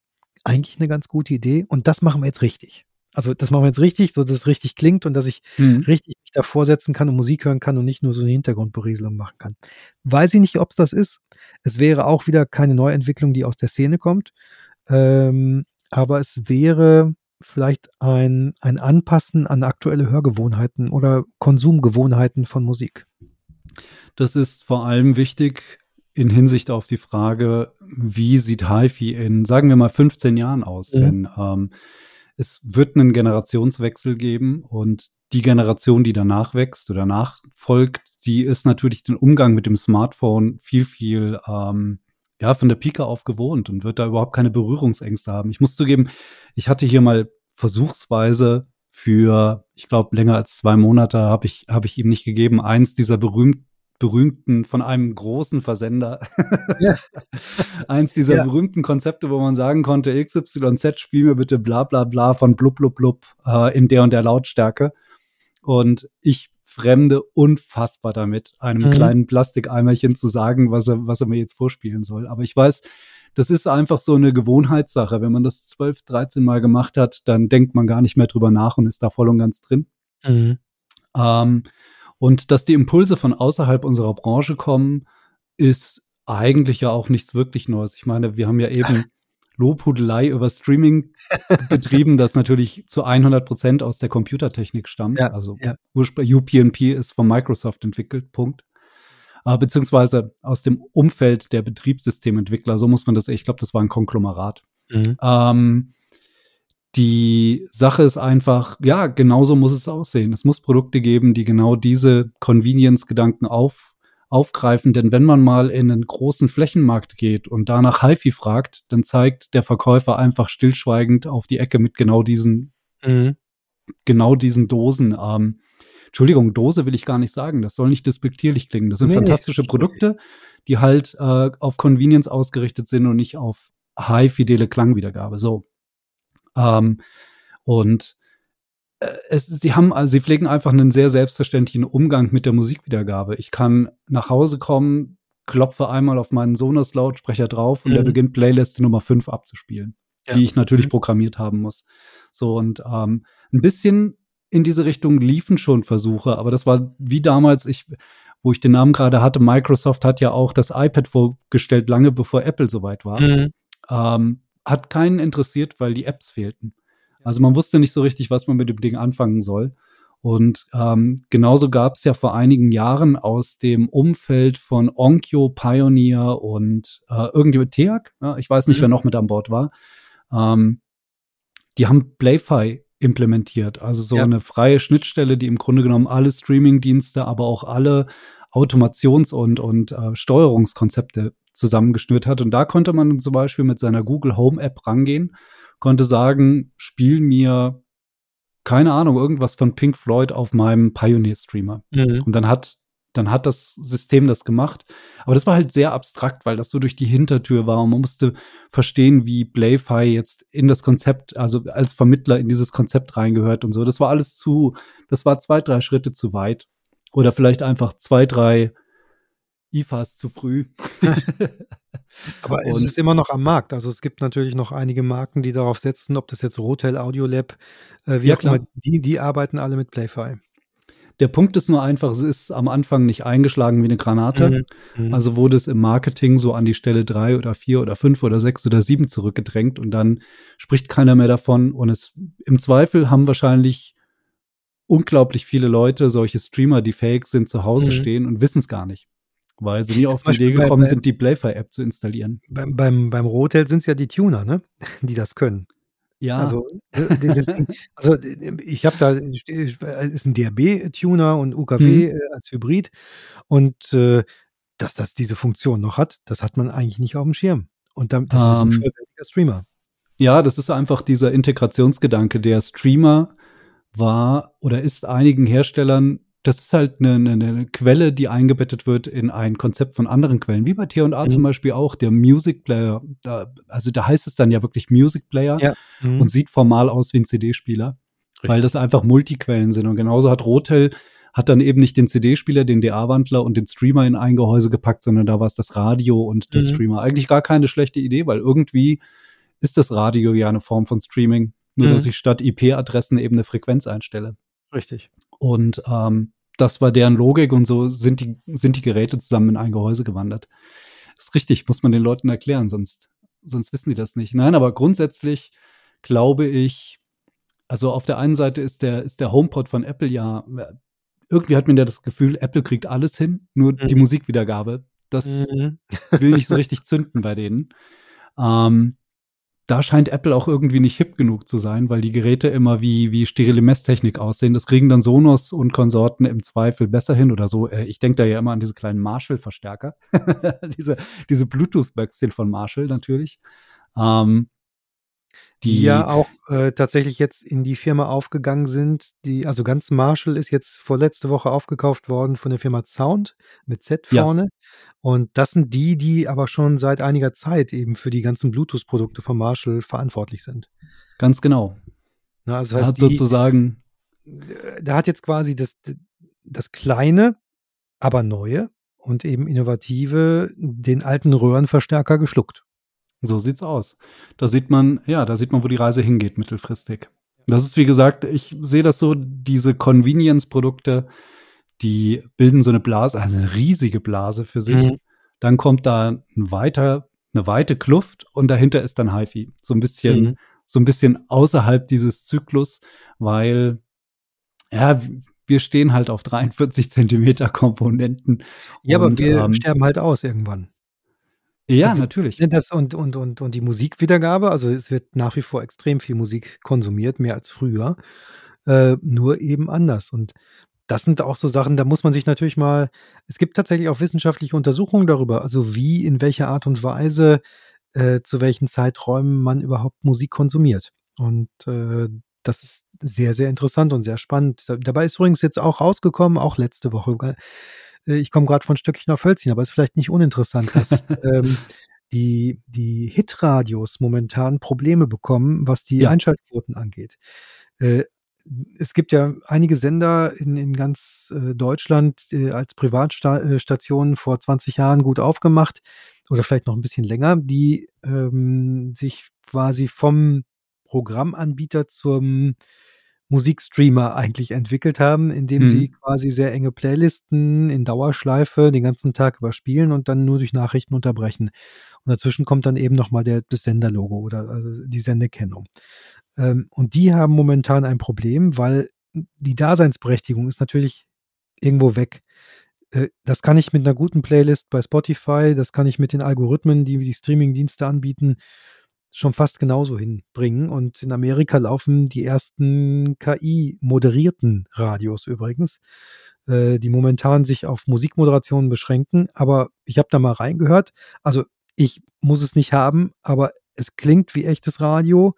[SPEAKER 2] eigentlich eine ganz gute Idee und das machen wir jetzt richtig. Also das machen wir jetzt richtig, so dass es richtig klingt und dass ich mhm. richtig mich davor setzen kann und Musik hören kann und nicht nur so eine Hintergrundberieselung machen kann. Weiß ich nicht, ob es das ist. Es wäre auch wieder keine Neuentwicklung, die aus der Szene kommt. Ähm, aber es wäre vielleicht ein, ein Anpassen an aktuelle Hörgewohnheiten oder Konsumgewohnheiten von Musik.
[SPEAKER 3] Das ist vor allem wichtig in Hinsicht auf die Frage, wie sieht HiFi in, sagen wir mal, 15 Jahren aus? Mhm. Denn ähm, es wird einen Generationswechsel geben und die Generation, die danach wächst oder nachfolgt, die ist natürlich den Umgang mit dem Smartphone viel, viel ähm, ja, von der Pike auf gewohnt und wird da überhaupt keine Berührungsängste haben. Ich muss zugeben, ich hatte hier mal versuchsweise für, ich glaube, länger als zwei Monate habe ich, habe ich ihm nicht gegeben, eins dieser berühmten berühmten, von einem großen Versender. Ja. Eins dieser ja. berühmten Konzepte, wo man sagen konnte, XYZ, spiel mir bitte bla bla bla von blub blub blub äh, in der und der Lautstärke. Und ich fremde unfassbar damit, einem mhm. kleinen Plastikeimerchen zu sagen, was er, was er mir jetzt vorspielen soll. Aber ich weiß, das ist einfach so eine Gewohnheitssache. Wenn man das 12, 13 Mal gemacht hat, dann denkt man gar nicht mehr drüber nach und ist da voll und ganz drin. Mhm. Ähm, und dass die Impulse von außerhalb unserer Branche kommen, ist eigentlich ja auch nichts wirklich Neues. Ich meine, wir haben ja eben Lobhudelei über Streaming betrieben, das natürlich zu 100 Prozent aus der Computertechnik stammt. Ja, also ja. UPnP ist von Microsoft entwickelt, Punkt. Äh, beziehungsweise aus dem Umfeld der Betriebssystementwickler, so muss man das, ich glaube, das war ein Konglomerat. Mhm. Ähm, die Sache ist einfach, ja, genauso muss es aussehen. Es muss Produkte geben, die genau diese Convenience-Gedanken auf, aufgreifen. Denn wenn man mal in einen großen Flächenmarkt geht und danach HiFi fragt, dann zeigt der Verkäufer einfach stillschweigend auf die Ecke mit genau diesen, mhm. genau diesen Dosen. Ähm, Entschuldigung, Dose will ich gar nicht sagen. Das soll nicht despektierlich klingen. Das sind nee, fantastische Produkte, die halt äh, auf Convenience ausgerichtet sind und nicht auf high-fidele Klangwiedergabe. So. Ähm, und es, sie haben, also sie pflegen einfach einen sehr selbstverständlichen Umgang mit der Musikwiedergabe. Ich kann nach Hause kommen, klopfe einmal auf meinen Sonos-Lautsprecher drauf und mhm. der beginnt Playlist Nummer 5 abzuspielen, ja. die ich natürlich mhm. programmiert haben muss. So und ähm, ein bisschen in diese Richtung liefen schon Versuche, aber das war wie damals, ich, wo ich den Namen gerade hatte, Microsoft hat ja auch das iPad vorgestellt, lange bevor Apple soweit war. Mhm. Ähm, hat keinen interessiert, weil die Apps fehlten. Also man wusste nicht so richtig, was man mit dem Ding anfangen soll. Und ähm, genauso gab es ja vor einigen Jahren aus dem Umfeld von Onkyo, Pioneer und äh, irgendwie Teak, ja, ich weiß nicht, mhm. wer noch mit an Bord war, ähm, die haben Playfi implementiert, also so ja. eine freie Schnittstelle, die im Grunde genommen alle Streaming-Dienste, aber auch alle Automations- und, und äh, Steuerungskonzepte zusammengeschnürt hat. Und da konnte man zum Beispiel mit seiner Google Home App rangehen, konnte sagen, spiel mir keine Ahnung, irgendwas von Pink Floyd auf meinem Pioneer-Streamer. Mhm. Und dann hat, dann hat das System das gemacht. Aber das war halt sehr abstrakt, weil das so durch die Hintertür war und man musste verstehen, wie Playfi jetzt in das Konzept, also als Vermittler in dieses Konzept reingehört und so. Das war alles zu, das war zwei, drei Schritte zu weit. Oder vielleicht einfach zwei, drei IFAs zu früh.
[SPEAKER 2] Aber es ist immer noch am Markt. Also es gibt natürlich noch einige Marken, die darauf setzen, ob das jetzt Rotel, Audiolab, äh, wie ja, auch immer, die, die arbeiten alle mit Playfi.
[SPEAKER 3] Der Punkt ist nur einfach, es ist am Anfang nicht eingeschlagen wie eine Granate. Mhm. Mhm. Also wurde es im Marketing so an die Stelle drei oder vier oder fünf oder sechs oder sieben zurückgedrängt und dann spricht keiner mehr davon. Und es im Zweifel haben wahrscheinlich unglaublich viele Leute solche Streamer, die fake sind, zu Hause mhm. stehen und wissen es gar nicht weil sie nie auf die Idee gekommen bei, sind, die Playfire-App zu installieren.
[SPEAKER 2] Beim, beim, beim Rotel sind es ja die Tuner, ne? die das können.
[SPEAKER 3] Ja.
[SPEAKER 2] Also, äh, deswegen, also ich habe da, ist ein DRB-Tuner und UKW hm. als Hybrid und äh, dass das diese Funktion noch hat, das hat man eigentlich nicht auf dem Schirm. Und dann, das um, ist ein ähm. vollwertiger Streamer.
[SPEAKER 3] Ja, das ist einfach dieser Integrationsgedanke. Der Streamer war oder ist einigen Herstellern das ist halt eine, eine, eine, Quelle, die eingebettet wird in ein Konzept von anderen Quellen, wie bei T&A mhm. zum Beispiel auch, der Music Player. Da, also da heißt es dann ja wirklich Music Player ja. mhm. und sieht formal aus wie ein CD-Spieler, weil das einfach Multiquellen sind. Und genauso hat Rotel hat dann eben nicht den CD-Spieler, den DA-Wandler und den Streamer in ein Gehäuse gepackt, sondern da war es das Radio und der mhm. Streamer. Eigentlich gar keine schlechte Idee, weil irgendwie ist das Radio ja eine Form von Streaming, nur dass mhm. ich statt IP-Adressen eben eine Frequenz einstelle.
[SPEAKER 2] Richtig.
[SPEAKER 3] Und ähm, das war deren Logik und so sind die, sind die Geräte zusammen in ein Gehäuse gewandert. Das ist richtig, muss man den Leuten erklären, sonst, sonst wissen die das nicht. Nein, aber grundsätzlich glaube ich, also auf der einen Seite ist der, ist der HomePod von Apple ja, irgendwie hat man ja das Gefühl, Apple kriegt alles hin, nur mhm. die Musikwiedergabe. Das mhm. will nicht so richtig zünden bei denen. Ähm, da scheint Apple auch irgendwie nicht hip genug zu sein, weil die Geräte immer wie, wie sterile Messtechnik aussehen. Das kriegen dann Sonos und Konsorten im Zweifel besser hin oder so. Äh, ich denke da ja immer an diese kleinen Marshall-Verstärker. diese diese Bluetooth-Böckschen von Marshall natürlich. Ähm,
[SPEAKER 2] die, ja auch äh, tatsächlich jetzt in die Firma aufgegangen sind. Die, also ganz Marshall ist jetzt vorletzte Woche aufgekauft worden von der Firma Sound mit Z vorne. Ja. Und das sind die, die aber schon seit einiger Zeit eben für die ganzen Bluetooth-Produkte von Marshall verantwortlich sind.
[SPEAKER 3] Ganz genau.
[SPEAKER 2] Na, also das heißt, hat die, sozusagen. Da hat jetzt quasi das, das kleine, aber neue und eben innovative den alten Röhrenverstärker geschluckt.
[SPEAKER 3] So sieht's aus. Da sieht man, ja, da sieht man, wo die Reise hingeht mittelfristig. Das ist, wie gesagt, ich sehe das so, diese Convenience-Produkte, die bilden so eine Blase, also eine riesige Blase für sich. Mhm. Dann kommt da ein weiter, eine weite Kluft und dahinter ist dann HiFi. So ein bisschen, mhm. so ein bisschen außerhalb dieses Zyklus, weil, ja, wir stehen halt auf 43 Zentimeter Komponenten.
[SPEAKER 2] Ja, und, aber wir ähm, sterben halt aus irgendwann.
[SPEAKER 3] Ja, das, natürlich.
[SPEAKER 2] Das und, und, und, und die Musikwiedergabe, also es wird nach wie vor extrem viel Musik konsumiert, mehr als früher, äh, nur eben anders. Und das sind auch so Sachen, da muss man sich natürlich mal, es gibt tatsächlich auch wissenschaftliche Untersuchungen darüber, also wie, in welcher Art und Weise, äh, zu welchen Zeiträumen man überhaupt Musik konsumiert. Und äh, das ist sehr, sehr interessant und sehr spannend. Dabei ist übrigens jetzt auch rausgekommen, auch letzte Woche, ich komme gerade von Stöckchen auf Hölzchen, aber ist vielleicht nicht uninteressant, dass ähm, die, die Hitradios momentan Probleme bekommen, was die ja. Einschaltquoten angeht. Äh, es gibt ja einige Sender in, in ganz äh, Deutschland äh, als Privatstationen vor 20 Jahren gut aufgemacht oder vielleicht noch ein bisschen länger, die ähm, sich quasi vom Programmanbieter zum Musikstreamer eigentlich entwickelt haben, indem mhm. sie quasi sehr enge Playlisten in Dauerschleife den ganzen Tag überspielen und dann nur durch Nachrichten unterbrechen. Und dazwischen kommt dann eben nochmal der, das Senderlogo oder also die Sendekennung. Ähm, und die haben momentan ein Problem, weil die Daseinsberechtigung ist natürlich irgendwo weg. Äh, das kann ich mit einer guten Playlist bei Spotify, das kann ich mit den Algorithmen, die die Streamingdienste anbieten, schon fast genauso hinbringen. Und in Amerika laufen die ersten KI-moderierten Radios übrigens, äh, die momentan sich auf Musikmoderationen beschränken. Aber ich habe da mal reingehört. Also ich muss es nicht haben, aber es klingt wie echtes Radio.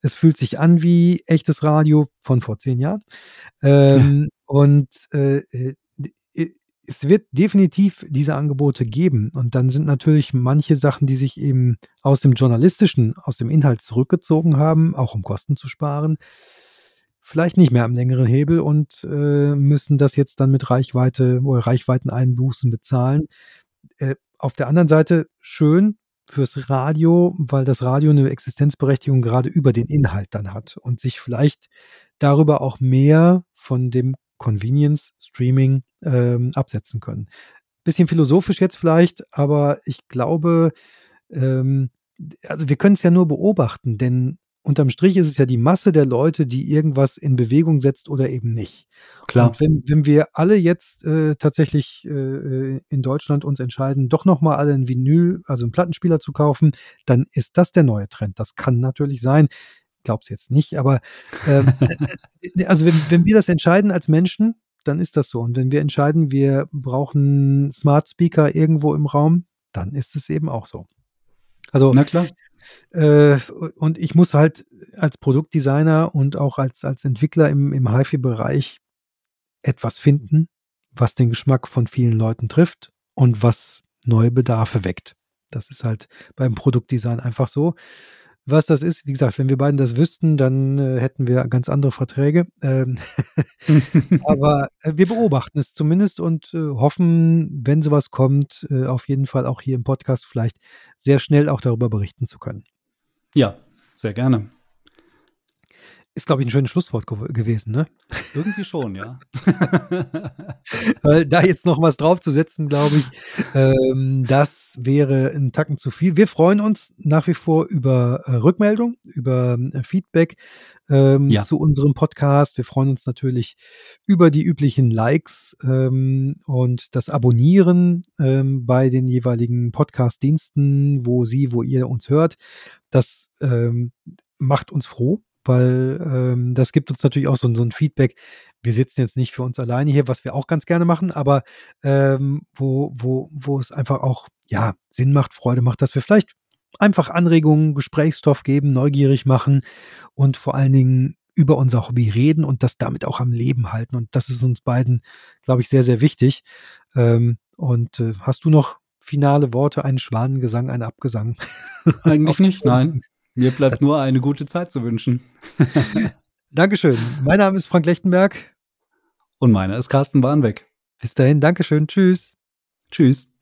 [SPEAKER 2] Es fühlt sich an wie echtes Radio von vor zehn Jahren. Ähm, ja. Und äh, äh es wird definitiv diese Angebote geben. Und dann sind natürlich manche Sachen, die sich eben aus dem journalistischen, aus dem Inhalt zurückgezogen haben, auch um Kosten zu sparen, vielleicht nicht mehr am längeren Hebel und äh, müssen das jetzt dann mit Reichweite oder Reichweiteneinbußen bezahlen. Äh, auf der anderen Seite schön, fürs Radio, weil das Radio eine Existenzberechtigung gerade über den Inhalt dann hat und sich vielleicht darüber auch mehr von dem Convenience Streaming ähm, absetzen können. Bisschen philosophisch jetzt vielleicht, aber ich glaube, ähm, also wir können es ja nur beobachten, denn unterm Strich ist es ja die Masse der Leute, die irgendwas in Bewegung setzt oder eben nicht.
[SPEAKER 3] Klar.
[SPEAKER 2] Und wenn, wenn wir alle jetzt äh, tatsächlich äh, in Deutschland uns entscheiden, doch nochmal alle ein Vinyl, also einen Plattenspieler zu kaufen, dann ist das der neue Trend. Das kann natürlich sein. Glaub's jetzt nicht, aber äh, also wenn, wenn wir das entscheiden als Menschen, dann ist das so. Und wenn wir entscheiden, wir brauchen Smart Speaker irgendwo im Raum, dann ist es eben auch so. Also,
[SPEAKER 3] Na klar.
[SPEAKER 2] Äh, und ich muss halt als Produktdesigner und auch als, als Entwickler im, im HiFi-Bereich etwas finden, was den Geschmack von vielen Leuten trifft und was neue Bedarfe weckt. Das ist halt beim Produktdesign einfach so was das ist. Wie gesagt, wenn wir beiden das wüssten, dann äh, hätten wir ganz andere Verträge. Ähm aber äh, wir beobachten es zumindest und äh, hoffen, wenn sowas kommt, äh, auf jeden Fall auch hier im Podcast vielleicht sehr schnell auch darüber berichten zu können.
[SPEAKER 3] Ja, sehr gerne.
[SPEAKER 2] Ist, glaube ich, ein schönes Schlusswort ge gewesen, ne?
[SPEAKER 3] Irgendwie schon, ja.
[SPEAKER 2] Weil da jetzt noch was draufzusetzen, glaube ich, ähm, das wäre ein Tacken zu viel. Wir freuen uns nach wie vor über äh, Rückmeldung, über äh, Feedback ähm, ja. zu unserem Podcast. Wir freuen uns natürlich über die üblichen Likes ähm, und das Abonnieren ähm, bei den jeweiligen Podcast-Diensten, wo Sie, wo ihr uns hört. Das ähm, macht uns froh weil ähm, das gibt uns natürlich auch so, so ein Feedback. Wir sitzen jetzt nicht für uns alleine hier, was wir auch ganz gerne machen, aber ähm, wo, wo, wo es einfach auch ja Sinn macht, Freude macht, dass wir vielleicht einfach Anregungen, Gesprächsstoff geben, neugierig machen und vor allen Dingen über unser Hobby reden und das damit auch am Leben halten. Und das ist uns beiden, glaube ich, sehr, sehr wichtig. Ähm, und äh, hast du noch finale Worte, einen Schwanengesang, einen Abgesang?
[SPEAKER 3] Eigentlich nicht, nein. Mir bleibt nur eine gute Zeit zu wünschen.
[SPEAKER 2] Dankeschön. Mein Name ist Frank Lechtenberg.
[SPEAKER 3] Und meiner ist Carsten Warnbeck.
[SPEAKER 2] Bis dahin, Dankeschön. Tschüss.
[SPEAKER 3] Tschüss.